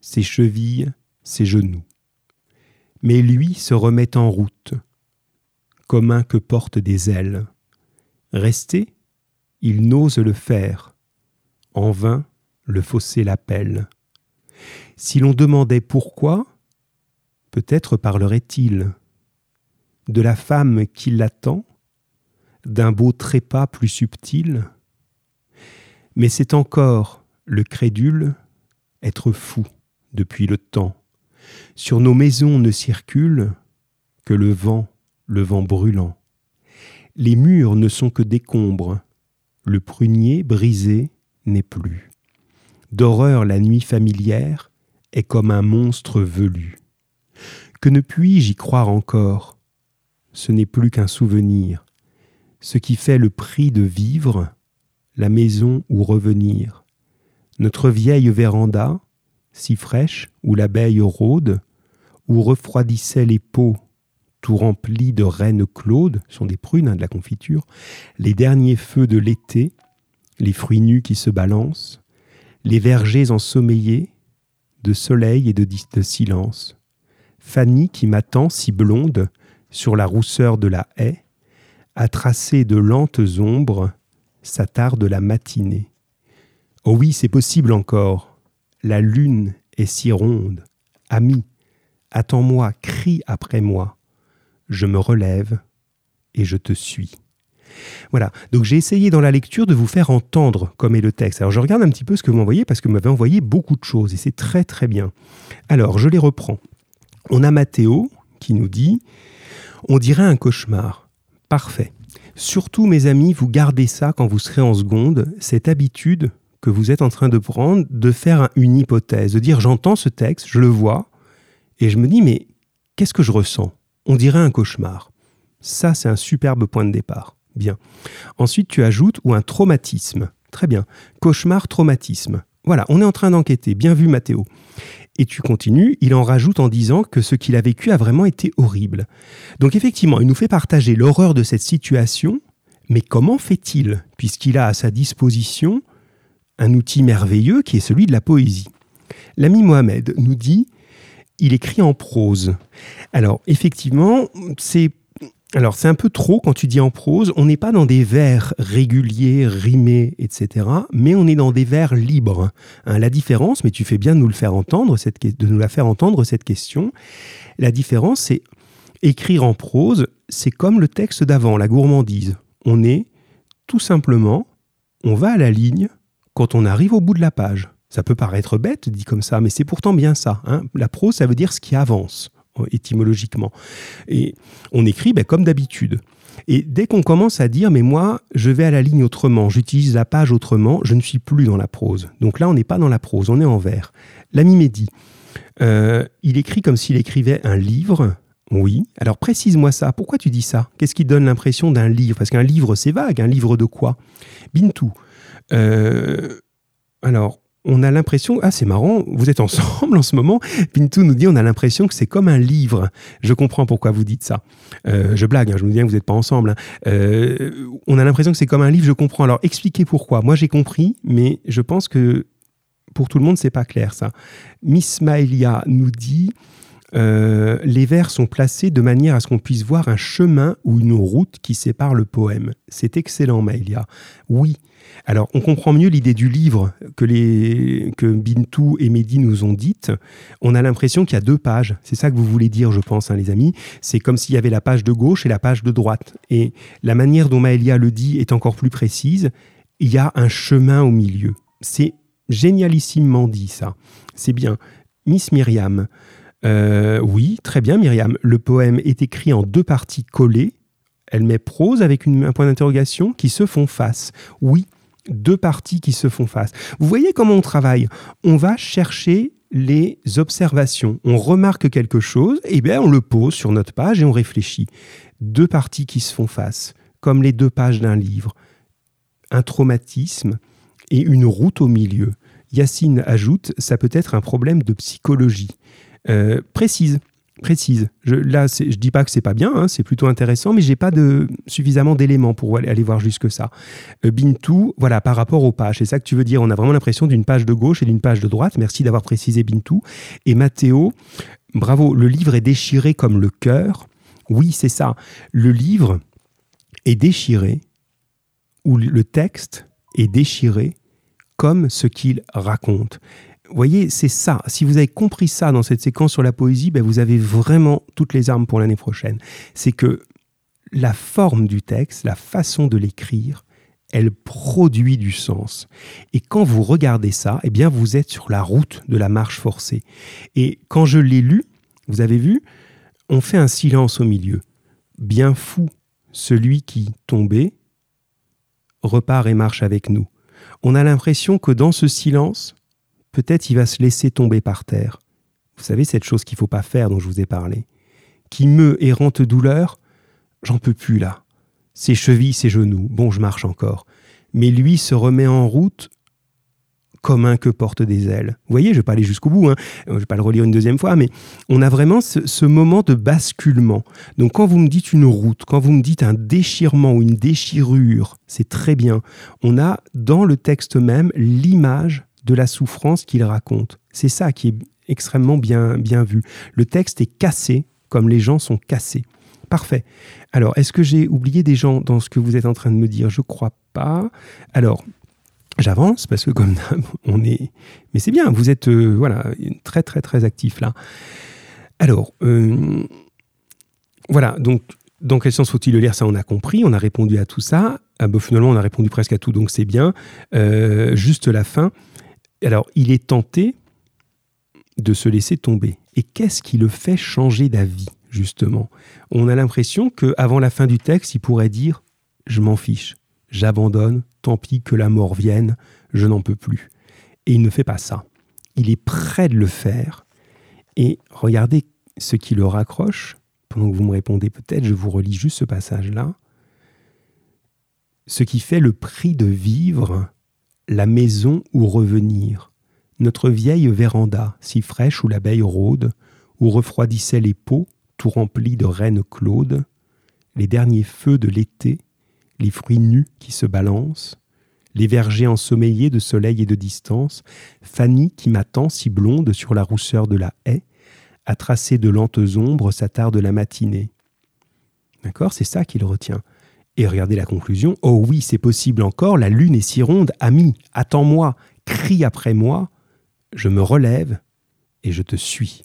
ses chevilles, ses genoux mais lui se remet en route, comme un que porte des ailes. Resté, il n'ose le faire. En vain, le fossé l'appelle. Si l'on demandait pourquoi, peut-être parlerait-il de la femme qui l'attend, d'un beau trépas plus subtil. Mais c'est encore le crédule être fou depuis le temps sur nos maisons ne circule que le vent, le vent brûlant. Les murs ne sont que décombres, le prunier brisé n'est plus. D'horreur la nuit familière est comme un monstre velu. Que ne puis-je y croire encore? Ce n'est plus qu'un souvenir, ce qui fait le prix de vivre, la maison où revenir. Notre vieille véranda, si fraîche, où l'abeille rôde, où refroidissaient les pots, tout remplis de reines claudes, sont des prunes hein, de la confiture, les derniers feux de l'été, les fruits nus qui se balancent, les vergers ensommeillés, de soleil et de silence. Fanny qui m'attend si blonde sur la rousseur de la haie, a tracé de lentes ombres, s'attarde la matinée. Oh oui, c'est possible encore, la lune est si ronde. Ami, attends-moi, crie après moi. Je me relève et je te suis. Voilà, donc j'ai essayé dans la lecture de vous faire entendre comme est le texte. Alors je regarde un petit peu ce que vous m'envoyez parce que vous m'avez envoyé beaucoup de choses et c'est très très bien. Alors je les reprends. On a Mathéo qui nous dit On dirait un cauchemar. Parfait. Surtout mes amis, vous gardez ça quand vous serez en seconde, cette habitude que vous êtes en train de prendre, de faire une hypothèse, de dire j'entends ce texte, je le vois, et je me dis mais qu'est-ce que je ressens? On dirait un cauchemar. Ça, c'est un superbe point de départ. Bien. Ensuite, tu ajoutes ou un traumatisme. Très bien. Cauchemar, traumatisme. Voilà, on est en train d'enquêter. Bien vu, Mathéo. Et tu continues, il en rajoute en disant que ce qu'il a vécu a vraiment été horrible. Donc effectivement, il nous fait partager l'horreur de cette situation, mais comment fait-il Puisqu'il a à sa disposition un outil merveilleux qui est celui de la poésie? L'ami Mohamed nous dit il écrit en prose. Alors, effectivement, c'est alors c'est un peu trop quand tu dis en prose, on n'est pas dans des vers réguliers, rimés, etc., mais on est dans des vers libres. Hein, la différence, mais tu fais bien de nous la faire entendre cette question. La différence, c'est écrire en prose, c'est comme le texte d'avant, la gourmandise. On est tout simplement, on va à la ligne, quand on arrive au bout de la page. Ça peut paraître bête dit comme ça, mais c'est pourtant bien ça. Hein. La prose, ça veut dire ce qui avance étymologiquement. Et on écrit ben, comme d'habitude. Et dès qu'on commence à dire, mais moi, je vais à la ligne autrement, j'utilise la page autrement, je ne suis plus dans la prose. Donc là, on n'est pas dans la prose, on est en vers. L'ami Mehdi, euh, il écrit comme s'il écrivait un livre. Oui. Alors précise-moi ça. Pourquoi tu dis ça? Qu'est-ce qui donne l'impression d'un livre? Parce qu'un livre, c'est vague. Un livre de quoi? Bintou, euh, alors, on a l'impression, ah c'est marrant, vous êtes ensemble en ce moment. Pintou nous dit, on a l'impression que c'est comme un livre. Je comprends pourquoi vous dites ça. Euh, je blague, hein, je me dis bien que vous n'êtes pas ensemble. Hein. Euh, on a l'impression que c'est comme un livre, je comprends. Alors expliquez pourquoi. Moi j'ai compris, mais je pense que pour tout le monde c'est pas clair ça. Miss Maëlia nous dit, euh, les vers sont placés de manière à ce qu'on puisse voir un chemin ou une route qui sépare le poème. C'est excellent, Maëlia. Oui. Alors, on comprend mieux l'idée du livre que, les, que Bintou et Mehdi nous ont dite. On a l'impression qu'il y a deux pages. C'est ça que vous voulez dire, je pense, hein, les amis. C'est comme s'il y avait la page de gauche et la page de droite. Et la manière dont Maëlia le dit est encore plus précise. Il y a un chemin au milieu. C'est génialissimement dit, ça. C'est bien. Miss Myriam, euh, oui, très bien, Myriam. Le poème est écrit en deux parties collées. Elle met prose avec un point d'interrogation qui se font face. Oui, deux parties qui se font face. Vous voyez comment on travaille On va chercher les observations. On remarque quelque chose, et bien on le pose sur notre page et on réfléchit. Deux parties qui se font face, comme les deux pages d'un livre. Un traumatisme et une route au milieu. Yacine ajoute, ça peut être un problème de psychologie. Euh, précise, précise. Je, là, je dis pas que c'est pas bien, hein, c'est plutôt intéressant, mais j'ai pas de suffisamment d'éléments pour aller, voir jusque ça. Euh, Bintou, voilà, par rapport aux pages, c'est ça que tu veux dire. On a vraiment l'impression d'une page de gauche et d'une page de droite. Merci d'avoir précisé Bintou. Et Mathéo, bravo. Le livre est déchiré comme le cœur. Oui, c'est ça. Le livre est déchiré ou le texte est déchiré comme ce qu'il raconte. Vous voyez, c'est ça. Si vous avez compris ça dans cette séquence sur la poésie, ben vous avez vraiment toutes les armes pour l'année prochaine. C'est que la forme du texte, la façon de l'écrire, elle produit du sens. Et quand vous regardez ça, eh bien, vous êtes sur la route de la marche forcée. Et quand je l'ai lu, vous avez vu, on fait un silence au milieu. Bien fou, celui qui, tombé, repart et marche avec nous. On a l'impression que dans ce silence, peut-être il va se laisser tomber par terre. Vous savez, cette chose qu'il ne faut pas faire dont je vous ai parlé. Qui meut errante douleur, j'en peux plus là. Ses chevilles, ses genoux, bon, je marche encore. Mais lui se remet en route comme un que porte des ailes. Vous voyez, je ne vais pas aller jusqu'au bout, hein. je ne vais pas le relire une deuxième fois, mais on a vraiment ce, ce, moment de basculement. Donc quand vous me dites une route, quand vous me dites un déchirement ou une déchirure, c'est très bien. On a dans le texte même l'image de la souffrance qu'il raconte. C'est ça qui est extrêmement bien, bien vu. Le texte est cassé comme les gens sont cassés. Parfait. Alors, est-ce que j'ai oublié des gens dans ce que vous êtes en train de me dire? Je crois pas. Alors, j'avance parce que comme on est... Mais c'est bien, vous êtes euh, voilà, très très très actif là. Alors, euh, voilà, donc dans quel sens faut-il le lire? Ça, on a compris, on a répondu à tout ça. Ah, bah, finalement, on a répondu presque à tout, donc c'est bien. Euh, juste la fin. Alors, il est tenté de se laisser tomber. Et qu'est-ce qui le fait changer d'avis, justement? On a l'impression qu'avant la fin du texte, il pourrait dire Je m'en fiche, j'abandonne, tant pis que la mort vienne, je n'en peux plus. Et il ne fait pas ça. Il est prêt de le faire. Et regardez ce qui le raccroche. Pendant que vous me répondez peut-être, je vous relis juste ce passage-là. Ce qui fait le prix de vivre, la maison où revenir, notre vieille véranda, si fraîche où l'abeille rôde, où refroidissaient les pots, tout remplis de reines claudes, les derniers feux de l'été, les fruits nus qui se balancent, les vergers ensommeillés de soleil et de distance, Fanny qui m'attend si blonde sur la rousseur de la haie, à tracer de lentes ombres s'attarde la matinée. D'accord C'est ça qu'il retient. Et regardez la conclusion. Oh oui, c'est possible encore, la lune est si ronde, ami, attends-moi, crie après moi, je me relève et je te suis.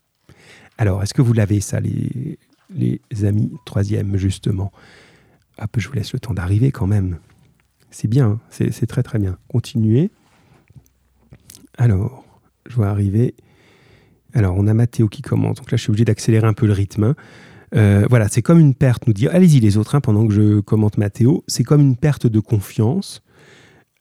Alors, est-ce que vous l'avez ça, les, amis Troisième, justement? Hop, je vous laisse le temps d'arriver quand même. C'est bien, hein, c'est très très bien. Continuez. Alors, je vois arriver. Alors, on a Mathéo qui commence. Donc là, je suis obligé d'accélérer un peu le rythme. Hein. Euh, voilà, c'est comme une perte, nous dire, allez-y les autres, hein, pendant que je commente Mathéo, c'est comme une perte de confiance,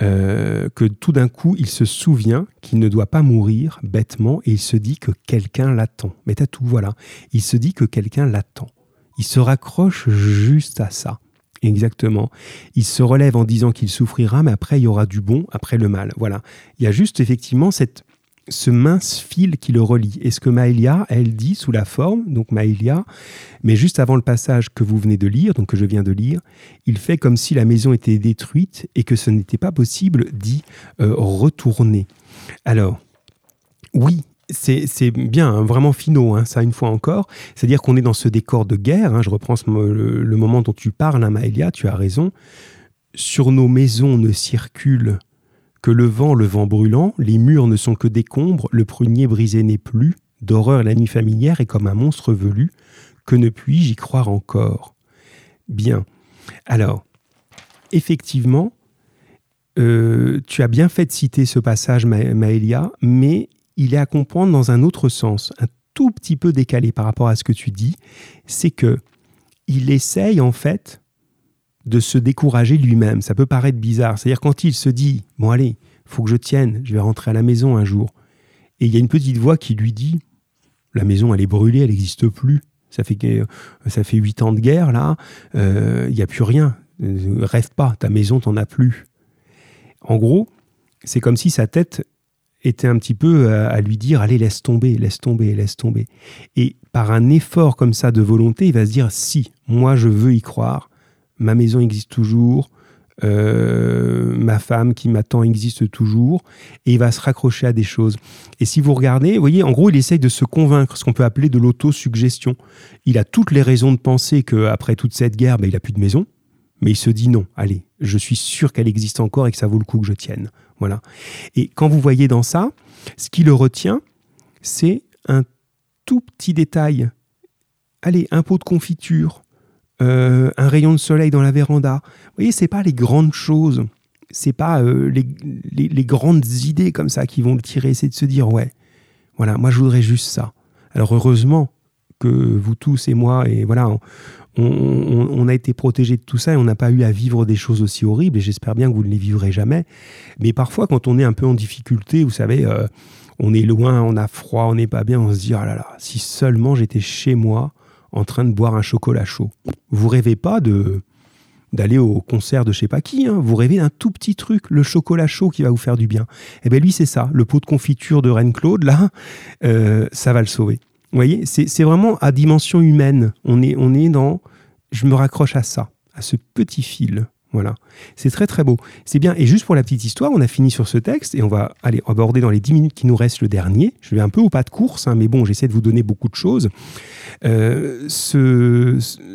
euh, que tout d'un coup, il se souvient qu'il ne doit pas mourir bêtement et il se dit que quelqu'un l'attend. Mais t'as tout, voilà. Il se dit que quelqu'un l'attend. Il se raccroche juste à ça. Exactement. Il se relève en disant qu'il souffrira, mais après, il y aura du bon après le mal. Voilà. Il y a juste effectivement cette ce mince fil qui le relie. Et ce que Maëlia, elle dit sous la forme, donc Maëlia, mais juste avant le passage que vous venez de lire, donc que je viens de lire, il fait comme si la maison était détruite et que ce n'était pas possible d'y euh, retourner. Alors, oui, c'est bien, hein, vraiment finaux, hein, ça une fois encore. C'est-à-dire qu'on est dans ce décor de guerre. Hein, je reprends le, moment dont tu parles, Maëlia, tu as raison. Sur nos maisons ne circulent que le vent, le vent brûlant, les murs ne sont que décombres, le prunier brisé n'est plus, d'horreur la nuit familière est comme un monstre velu, que ne puis-je y croire encore? Bien. Alors, effectivement, euh, tu as bien fait de citer ce passage, Maëlia, mais il est à comprendre dans un autre sens, un tout petit peu décalé par rapport à ce que tu dis, c'est que il essaye en fait de se décourager lui-même. Ça peut paraître bizarre. C'est-à-dire quand il se dit, bon allez, faut que je tienne, je vais rentrer à la maison un jour. Et il y a une petite voix qui lui dit La maison, elle est brûlée, elle n'existe plus. Ça fait, ça fait 8 ans de guerre, là. Il n'y a plus rien. Rêve pas, ta maison, t'en as plus. En gros, c'est comme si sa tête était un petit peu à, lui dire allez laisse tomber, laisse tomber, laisse tomber. Et par un effort comme ça de volonté, il va se dire si moi je veux y croire, ma maison existe toujours, euh, ma femme qui m'attend existe toujours, et il va se raccrocher à des choses. Et si vous regardez, vous voyez, en gros, il essaye de se convaincre, ce qu'on peut appeler de l'autosuggestion. Il a toutes les raisons de penser qu'après toute cette guerre, ben, il n'a plus de maison, mais il se dit non, allez, je suis sûr qu'elle existe encore et que ça vaut le coup que je tienne. Voilà. Et quand vous voyez dans ça, ce qui le retient, c'est un tout petit détail. Allez, un pot de confiture, euh, un rayon de soleil dans la véranda. Vous voyez, c'est pas les grandes choses, c'est pas euh, les, grandes idées comme ça qui vont le tirer. C'est de se dire ouais, voilà, moi je voudrais juste ça. Alors heureusement que vous tous et moi et voilà, on, a été protégé de tout ça et on n'a pas eu à vivre des choses aussi horribles et j'espère bien que vous ne les vivrez jamais. Mais parfois, quand on est un peu en difficulté, vous savez, euh, on est loin, on a froid, on n'est pas bien, on se dit, oh là là, si seulement j'étais chez moi en train de boire un chocolat chaud. Vous rêvez pas de d'aller au concert de je sais pas qui, hein. vous rêvez d'un tout petit truc, le chocolat chaud qui va vous faire du bien. Eh bien lui c'est ça, le pot de confiture de Reine Claude, là, euh, ça va le sauver. Vous voyez, c'est vraiment à dimension humaine. On est, on est dans. Je me raccroche à ça, à ce petit fil. Voilà. C'est très très beau. C'est bien. Et juste pour la petite histoire, on a fini sur ce texte et on va aller aborder dans les 10 minutes qui nous restent le dernier. Je vais un peu au pas de course, hein, mais bon, j'essaie de vous donner beaucoup de choses. Euh,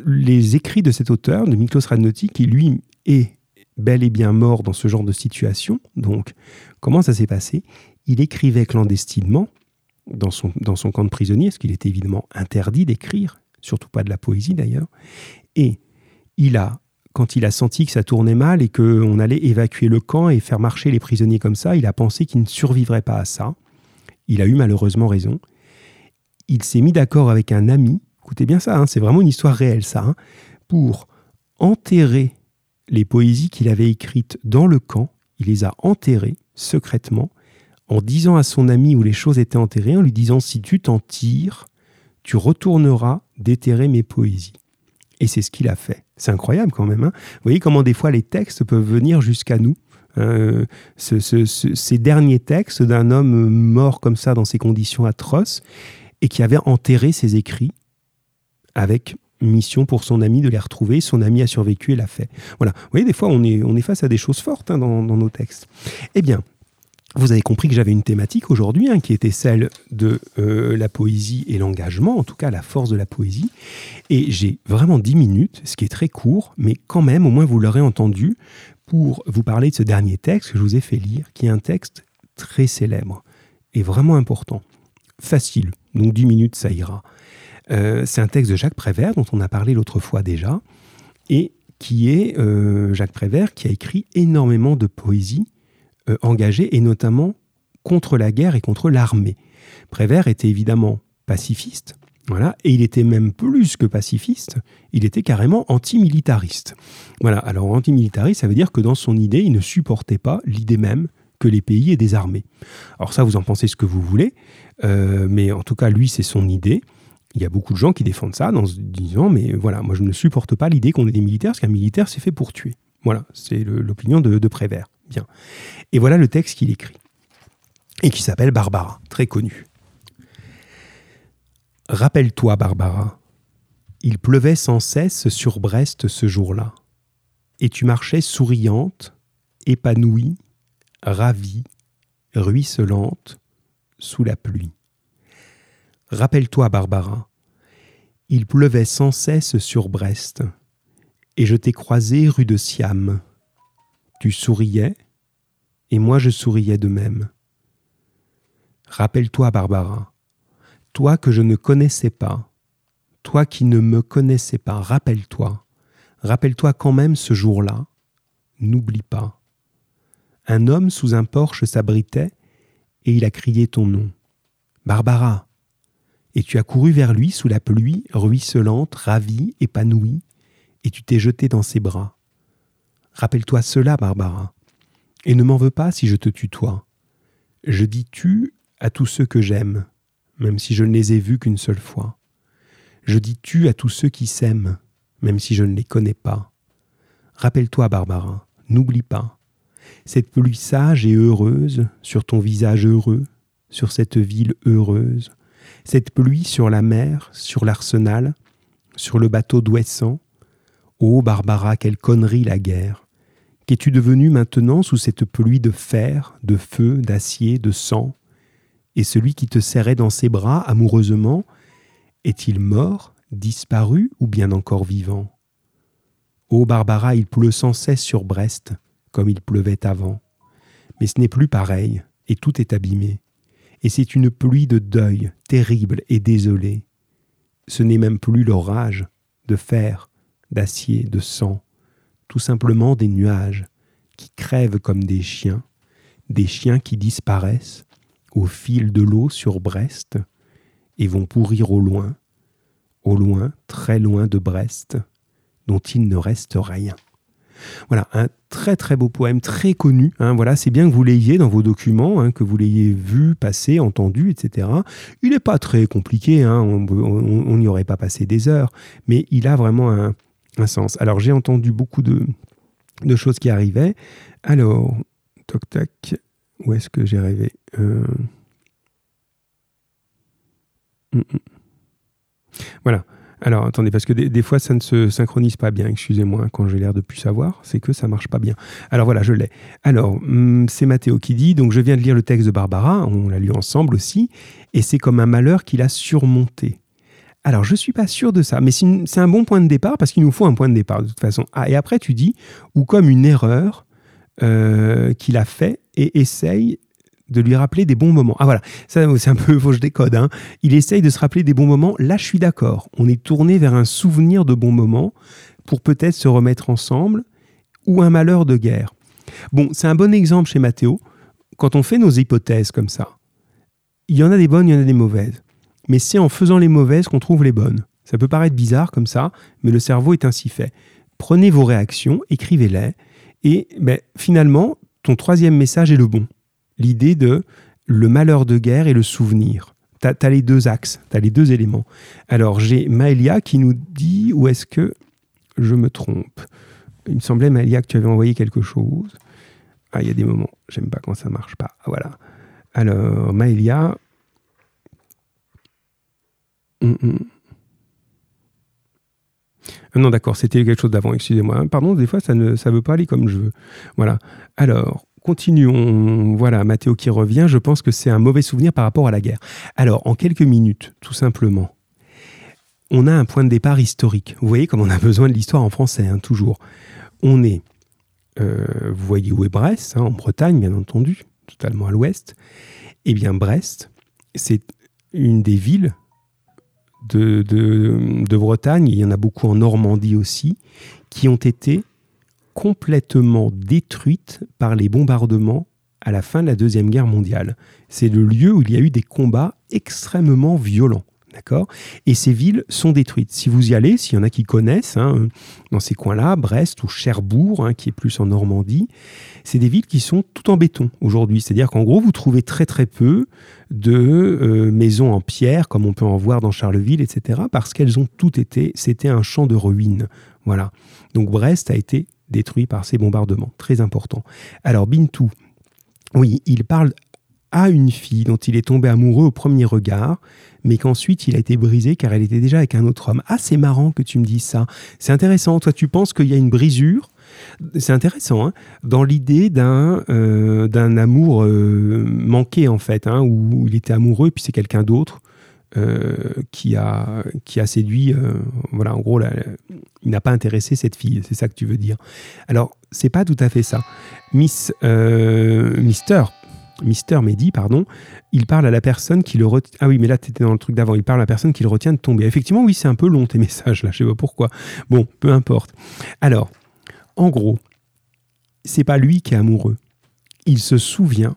les écrits de cet auteur, de Miklos Radnoti, qui lui est bel et bien mort dans ce genre de situation. Donc, comment ça s'est passé? Il écrivait clandestinement dans son, dans son camp de prisonniers, ce qu'il était évidemment interdit d'écrire, surtout pas de la poésie d'ailleurs. Et il a, quand il a senti que ça tournait mal et qu'on allait évacuer le camp et faire marcher les prisonniers comme ça, il a pensé qu'il ne survivrait pas à ça. Il a eu malheureusement raison. Il s'est mis d'accord avec un ami, écoutez bien ça, hein, c'est vraiment une histoire réelle ça, hein, pour enterrer les poésies qu'il avait écrites dans le camp. Il les a enterrées secrètement en disant à son ami où les choses étaient enterrées, en lui disant si tu t'en tires, tu retourneras déterrer mes poésies. Et c'est ce qu'il a fait. C'est incroyable quand même. Hein. Vous voyez comment des fois les textes peuvent venir jusqu'à nous. Euh, ces derniers textes d'un homme mort comme ça dans ces conditions atroces et qui avait enterré ses écrits avec mission pour son ami de les retrouver. Son ami a survécu et l'a fait. Voilà. Vous voyez, des fois, on est, on est face à des choses fortes hein, dans nos textes. Eh bien, vous avez compris que j'avais une thématique aujourd'hui hein, qui était celle de euh, la poésie et l'engagement, en tout cas la force de la poésie. Et j'ai vraiment 10 minutes, ce qui est très court, mais quand même, au moins vous l'aurez entendu, pour vous parler de ce dernier texte que je vous ai fait lire, qui est un texte très célèbre et vraiment important. Facile, donc 10 minutes, ça ira. Euh, c'est un texte de Jacques Prévert, dont on a parlé l'autre fois déjà, et qui est euh, Jacques Prévert qui a écrit énormément de poésie euh, engagé, et notamment contre la guerre et contre l'armée. Prévert était évidemment pacifiste, voilà, et il était même plus que pacifiste, il était carrément antimilitariste. Voilà, alors antimilitariste, ça veut dire que dans son idée, il ne supportait pas l'idée même que les pays aient des armées. Alors ça, vous en pensez ce que vous voulez, euh, mais en tout cas, lui, c'est son idée. Il y a beaucoup de gens qui défendent ça en se disant, mais voilà, moi je ne supporte pas l'idée qu'on ait des militaires, parce qu'un militaire, c'est fait pour tuer. Voilà, c'est l'opinion de Prévert. Et voilà le texte qu'il écrit, et qui s'appelle Barbara, très connu. Rappelle-toi, Barbara, il pleuvait sans cesse sur Brest ce jour-là, et tu marchais souriante, épanouie, ravie, ruisselante, sous la pluie. Rappelle-toi, Barbara, il pleuvait sans cesse sur Brest, et je t'ai croisé rue de Siam, tu souriais, et moi je souriais de même. Rappelle-toi, Barbara, toi que je ne connaissais pas, toi qui ne me connaissais pas, rappelle-toi, rappelle-toi quand même ce jour-là, n'oublie pas. Un homme sous un porche s'abritait, et il a crié ton nom. Barbara. Et tu as couru vers lui sous la pluie, ruisselante, ravie, épanouie, et tu t'es jeté dans ses bras. Rappelle-toi cela, Barbara. Et ne m'en veux pas si je te tutoie. Je dis tu à tous ceux que j'aime, même si je ne les ai vus qu'une seule fois. Je dis tu à tous ceux qui s'aiment, même si je ne les connais pas. Rappelle-toi, Barbara, n'oublie pas. Cette pluie sage et heureuse sur ton visage heureux, sur cette ville heureuse, cette pluie sur la mer, sur l'arsenal, sur le bateau d'Ouessant. Ô Barbara, quelle connerie la guerre Qu'es-tu devenue maintenant sous cette pluie de fer, de feu, d'acier, de sang? Et celui qui te serrait dans ses bras amoureusement, est-il mort, disparu ou bien encore vivant? Ô Barbara, il pleut sans cesse sur Brest, comme il pleuvait avant. Mais ce n'est plus pareil, et tout est abîmé. Et c'est une pluie de deuil, terrible et désolée. Ce n'est même plus l'orage, de fer, d'acier, de sang, tout simplement des nuages qui crèvent comme des chiens, des chiens qui disparaissent au fil de l'eau sur Brest et vont pourrir au loin, au loin, très loin de Brest, dont il ne reste rien. Voilà, un très très beau poème, très connu. Hein, voilà, c'est bien que vous l'ayez dans vos documents, hein, que vous l'ayez vu, passé, entendu, etc. Il n'est pas très compliqué, hein, on n'y aurait pas passé des heures, mais il a vraiment un, sens. Alors j'ai entendu beaucoup de, choses qui arrivaient. Alors, toc tac, où est-ce que j'ai rêvé euh, hum, hum. Voilà. Alors attendez, parce que des, fois ça ne se synchronise pas bien, excusez-moi, quand j'ai l'air de plus savoir, c'est que ça marche pas bien. Alors voilà, je l'ai. Alors, hum, c'est Mathéo qui dit, donc je viens de lire le texte de Barbara, on l'a lu ensemble aussi, et c'est comme un malheur qu'il a surmonté. Alors, je ne suis pas sûr de ça, mais c'est un bon point de départ parce qu'il nous faut un point de départ de toute façon. Ah, et après, tu dis, ou comme une erreur euh, qu'il a fait et essaye de lui rappeler des bons moments. Ah voilà, ça c'est un peu, faut je décode. Hein. Il essaye de se rappeler des bons moments. Là, je suis d'accord. On est tourné vers un souvenir de bons moments pour peut-être se remettre ensemble ou un malheur de guerre. Bon, c'est un bon exemple chez Mathéo. Quand on fait nos hypothèses comme ça, il y en a des bonnes, il y en a des mauvaises mais c'est en faisant les mauvaises qu'on trouve les bonnes. Ça peut paraître bizarre comme ça, mais le cerveau est ainsi fait. Prenez vos réactions, écrivez-les, et ben, finalement, ton troisième message est le bon. L'idée de le malheur de guerre et le souvenir. Tu as, les deux axes, tu as les deux éléments. Alors j'ai Maëlia qui nous dit, où est-ce que je me trompe Il me semblait, Maëlia, que tu avais envoyé quelque chose. Ah, il y a des moments, j'aime pas quand ça marche pas. Voilà. Alors, Maëlia, Mm, mm. Ah non, d'accord, c'était quelque chose d'avant, excusez-moi. Pardon, des fois, ça ne ça veut pas aller comme je veux. Voilà. Alors, continuons. Voilà, Mathéo qui revient. Je pense que c'est un mauvais souvenir par rapport à la guerre. Alors, en quelques minutes, tout simplement, on a un point de départ historique. Vous voyez comme on a besoin de l'histoire en français, hein, toujours. On est, euh, vous voyez où est Brest, hein, en Bretagne, bien entendu, totalement à l'ouest. Eh bien, Brest, c'est une des villes de, Bretagne, il y en a beaucoup en Normandie aussi, qui ont été complètement détruites par les bombardements à la fin de la Deuxième Guerre mondiale. C'est le lieu où il y a eu des combats extrêmement violents. D'accord? Et ces villes sont détruites. Si vous y allez, s'il y en a qui connaissent, hein, dans ces coins-là, Brest ou Cherbourg, hein, qui est plus en Normandie, c'est des villes qui sont tout en béton aujourd'hui. C'est-à-dire qu'en gros, vous trouvez très très peu de euh, maisons en pierre, comme on peut en voir dans Charleville, etc., parce qu'elles ont toutes été, c'était un champ de ruines. Voilà. Donc Brest a été détruit par ces bombardements. Très important. Alors Bintou, oui, il parle à une fille dont il est tombé amoureux au premier regard, mais qu'ensuite il a été brisé car elle était déjà avec un autre homme. Ah, c'est marrant que tu me dises ça. C'est intéressant. Toi, tu penses qu'il y a une brisure c'est intéressant, hein, dans l'idée d'un euh, amour euh, manqué, en fait, hein, où il était amoureux, puis c'est quelqu'un d'autre euh, qui, a, qui a séduit. voilà, en gros, il n'a pas intéressé cette fille, c'est ça que tu veux dire. Alors, c'est pas tout à fait ça. Miss, Mister, Mister Mehdi, pardon, il parle à la personne qui le retient. Ah oui, mais là, tu dans le truc d'avant. Il parle à la personne qui le retient de tomber. Effectivement, oui, c'est un peu long tes messages là, je sais pas pourquoi. Bon, peu importe. Alors, en gros, c'est pas lui qui est amoureux. Il se souvient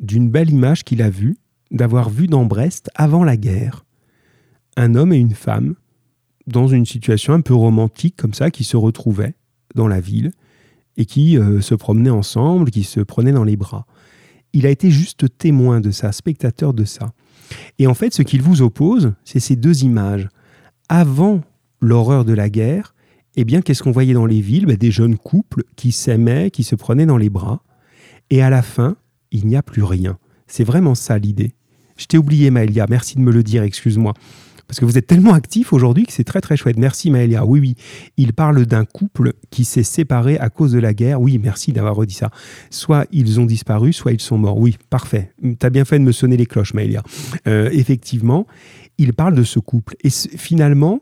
d'une belle image qu'il a vue, d'avoir vu dans Brest avant la guerre. Un homme et une femme, dans une situation un peu romantique comme ça, qui se retrouvaient dans la ville et qui euh, se promenaient ensemble, qui se prenaient dans les bras. il a été juste témoin de ça, spectateur de ça. Et en fait, ce qu'il vous oppose, c'est ces deux images. Avant l'horreur de la guerre, eh bien, qu'est-ce qu'on voyait dans les villes? Ben, Des jeunes couples qui s'aimaient, qui se prenaient dans les bras. Et à la fin, il n'y a plus rien. C'est vraiment ça l'idée. Je t'ai oublié, Maëlia. Merci de me le dire, excuse-moi. Parce que vous êtes tellement actif aujourd'hui que c'est très très chouette. Merci Maëlia. Oui, oui. Il parle d'un couple qui s'est séparé à cause de la guerre. Oui, merci d'avoir redit ça. Soit ils ont disparu, soit ils sont morts. Oui, parfait. Tu as bien fait de me sonner les cloches, Maëlia. Euh, effectivement, il parle de ce couple. Et finalement,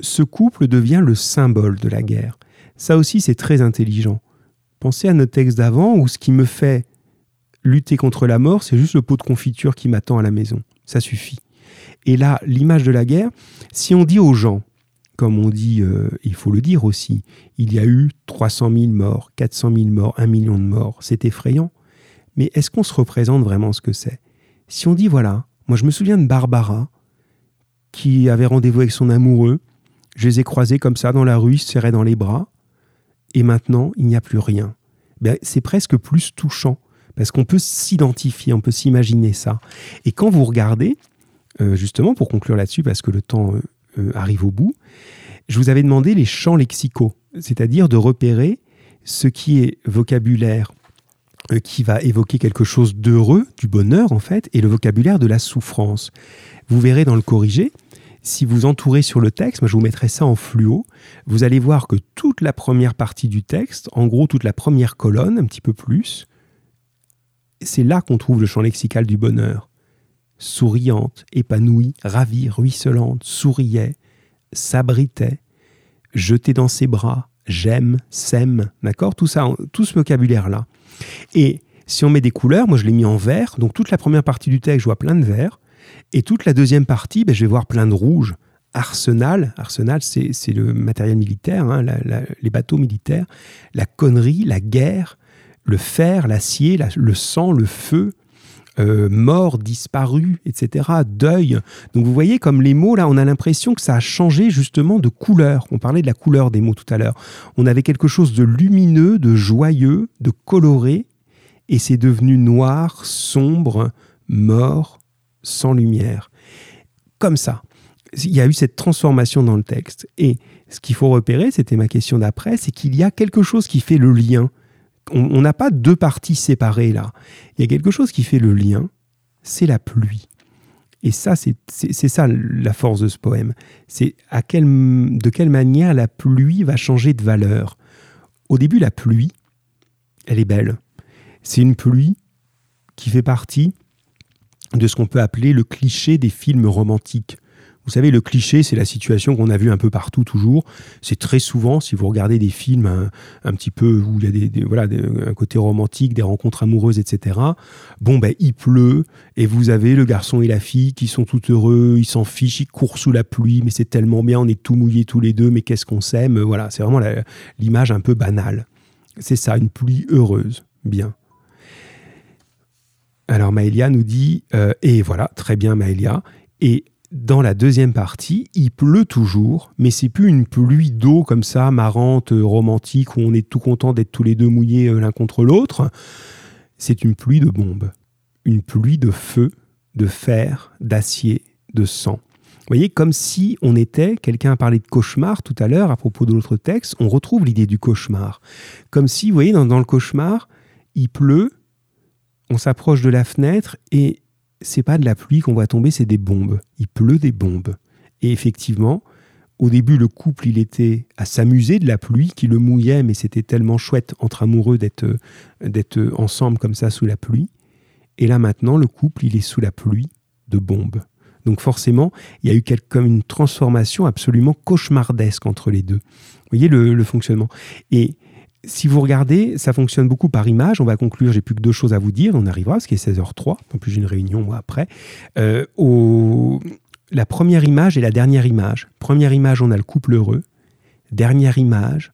ce couple devient le symbole de la guerre. Ça aussi, c'est très intelligent. Pensez à notre texte d'avant où ce qui me fait lutter contre la mort, c'est juste le pot de confiture qui m'attend à la maison. Ça suffit. Et là, l'image de la guerre, si on dit aux gens, comme on dit, euh, il faut le dire aussi, il y a eu 300 000 morts, 400 000 morts, 1 million de morts, c'est effrayant. Mais est-ce qu'on se représente vraiment ce que c'est? Si on dit, voilà, moi je me souviens de Barbara, qui avait rendez-vous avec son amoureux, je les ai croisés comme ça dans la rue, ils se serraient dans les bras, et maintenant il n'y a plus rien. Ben, c'est presque plus touchant, parce qu'on peut s'identifier, on peut s'imaginer ça. Et quand vous regardez, euh, justement, pour conclure là-dessus, parce que le temps euh, euh, arrive au bout, je vous avais demandé les champs lexicaux, c'est-à-dire de repérer ce qui est vocabulaire qui va évoquer quelque chose d'heureux, du bonheur en fait, et le vocabulaire de la souffrance. Vous verrez dans le corrigé, si vous entourez sur le texte, moi je vous mettrai ça en fluo, vous allez voir que toute la première partie du texte, en gros toute la première colonne, un petit peu plus, c'est là qu'on trouve le champ lexical du bonheur. Souriante, épanouie, ravie, ruisselante, souriait, s'abritait, jetait dans ses bras, j'aime, s'aime, d'accord? Tout ça, tout ce vocabulaire-là. Et si on met des couleurs, moi je l'ai mis en vert, donc toute la première partie du texte, je vois plein de vert, et toute la deuxième partie, ben, je vais voir plein de rouge. Arsenal, arsenal c'est le matériel militaire, hein, les bateaux militaires, la connerie, la guerre, le fer, l'acier, le sang, le feu, euh, mort, disparu, etc., deuil. Donc vous voyez comme les mots, là, on a l'impression que ça a changé justement de couleur. On parlait de la couleur des mots tout à l'heure. On avait quelque chose de lumineux, de joyeux, de coloré, et c'est devenu noir, sombre, mort, sans lumière. Comme ça. Il y a eu cette transformation dans le texte. Et ce qu'il faut repérer, c'était ma question d'après, c'est qu'il y a quelque chose qui fait le lien on n'a pas deux parties séparées là. Il y a quelque chose qui fait le lien, c'est la pluie. Et ça, c'est ça la force de ce poème. C'est de quelle manière la pluie va changer de valeur. Au début, la pluie, elle est belle. C'est une pluie qui fait partie de ce qu'on peut appeler le cliché des films romantiques. Vous savez, le cliché, c'est la situation qu'on a vue un peu partout toujours. C'est très souvent, si vous regardez des films un, petit peu où il y a des, voilà, un côté romantique, des rencontres amoureuses, etc. Bon, ben, il pleut et vous avez le garçon et la fille qui sont tout heureux, ils s'en fichent, ils courent sous la pluie, mais c'est tellement bien, on est tout mouillés tous les deux, mais qu'est-ce qu'on s'aime Voilà, c'est vraiment l'image un peu banale. C'est ça, une pluie heureuse. Bien. Alors Maëlia nous dit, euh, et voilà, très bien Maëlia, et dans la deuxième partie, il pleut toujours, mais c'est plus une pluie d'eau comme ça, marrante, romantique, où on est tout content d'être tous les deux mouillés euh, l'un contre l'autre. C'est une pluie de bombes, une pluie de feu, de fer, d'acier, de sang. Vous voyez, comme si on était, quelqu'un a parlé de cauchemar tout à l'heure à propos de l'autre texte, on retrouve l'idée du cauchemar. Comme si, vous voyez, dans, dans le cauchemar, il pleut, on s'approche de la fenêtre et c'est pas de la pluie qu'on voit tomber, c'est des bombes. Il pleut des bombes. Et effectivement, au début, le couple, il était à s'amuser de la pluie qui le mouillait, mais c'était tellement chouette entre amoureux d'être, d'être ensemble comme ça sous la pluie. Et là maintenant, le couple, il est sous la pluie de bombes. Donc forcément, il y a eu comme une transformation absolument cauchemardesque entre les deux. Vous voyez le, le fonctionnement. Et si vous regardez, ça fonctionne beaucoup par image. On va conclure, j'ai plus que deux choses à vous dire. On arrivera, parce qu'il est 16h03. En plus, j'ai une réunion, moi, après. Euh, la première image et la dernière image. Première image, on a le couple heureux. Dernière image,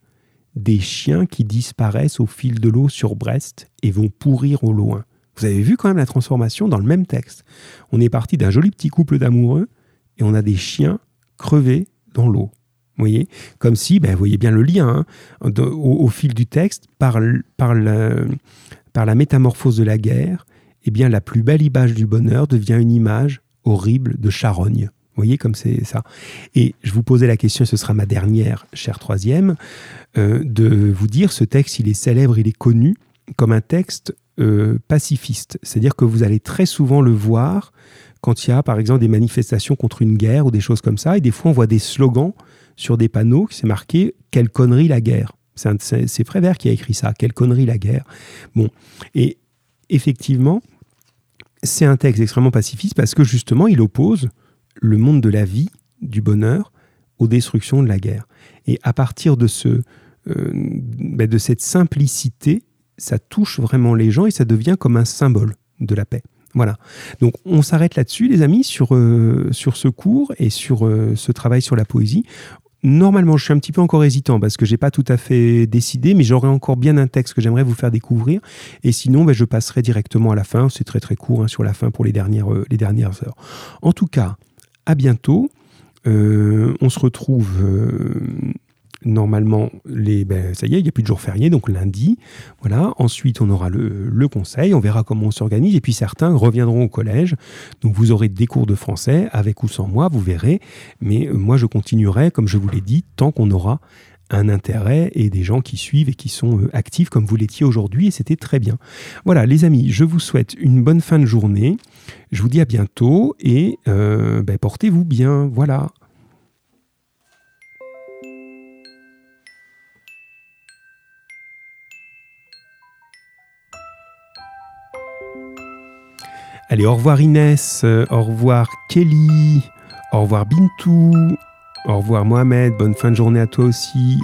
des chiens qui disparaissent au fil de l'eau sur Brest et vont pourrir au loin. Vous avez vu quand même la transformation dans le même texte. On est parti d'un joli petit couple d'amoureux et on a des chiens crevés dans l'eau voyez Comme si, ben, vous voyez bien le lien hein, au, fil du texte, par, la métamorphose de la guerre eh bien la plus belle image du bonheur devient une image horrible de charogne. Vous voyez comme c'est ça. Et je vous posais la question, ce sera ma dernière, cher troisième, euh, de vous dire ce texte, il est célèbre, il est connu comme un texte euh, pacifiste. C'est-à-dire que vous allez très souvent le voir quand il y a, par exemple, des manifestations contre une guerre ou des choses comme ça. Et des fois, on voit des slogans sur des panneaux qui s'est marqué Quelle connerie la guerre C'est Prévert qui a écrit ça, Quelle connerie la guerre. Bon. Et effectivement, c'est un texte extrêmement pacifiste parce que justement, il oppose le monde de la vie, du bonheur, aux destructions de la guerre. Et à partir de, ce, euh, ben de cette simplicité, ça touche vraiment les gens et ça devient comme un symbole de la paix. Voilà. Donc on s'arrête là-dessus, les amis, sur, euh, sur ce cours et sur euh, ce travail sur la poésie. Normalement, je suis un petit peu encore hésitant parce que j'ai pas tout à fait décidé, mais j'aurai encore bien un texte que j'aimerais vous faire découvrir. Et sinon, ben, je passerai directement à la fin. C'est très très court hein, sur la fin pour les dernières, les dernières heures. En tout cas, à bientôt. Euh, on se retrouve euh, normalement, ben, ça y est, il n'y a plus de jour férié, donc lundi. Voilà. Ensuite, on aura le, conseil, on verra comment on s'organise. Et puis certains reviendront au collège. Donc vous aurez des cours de français, avec ou sans moi, vous verrez. Mais euh, moi, je continuerai, comme je vous l'ai dit, tant qu'on aura un intérêt et des gens qui suivent et qui sont actifs comme vous l'étiez aujourd'hui et c'était très bien. Voilà les amis, je vous souhaite une bonne fin de journée. Je vous dis à bientôt et euh, ben, portez-vous bien. Voilà. Allez, au revoir Inès, au revoir Kelly, au revoir Bintou, au revoir Mohamed, bonne fin de journée à toi aussi.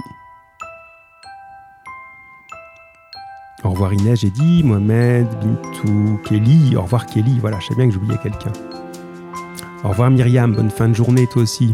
Au revoir Inès, j'ai dit, Mohamed, Bintou, Kelly. Au revoir Kelly, voilà, je sais bien que j'oubliais quelqu'un. Au revoir Myriam, bonne fin de journée toi aussi.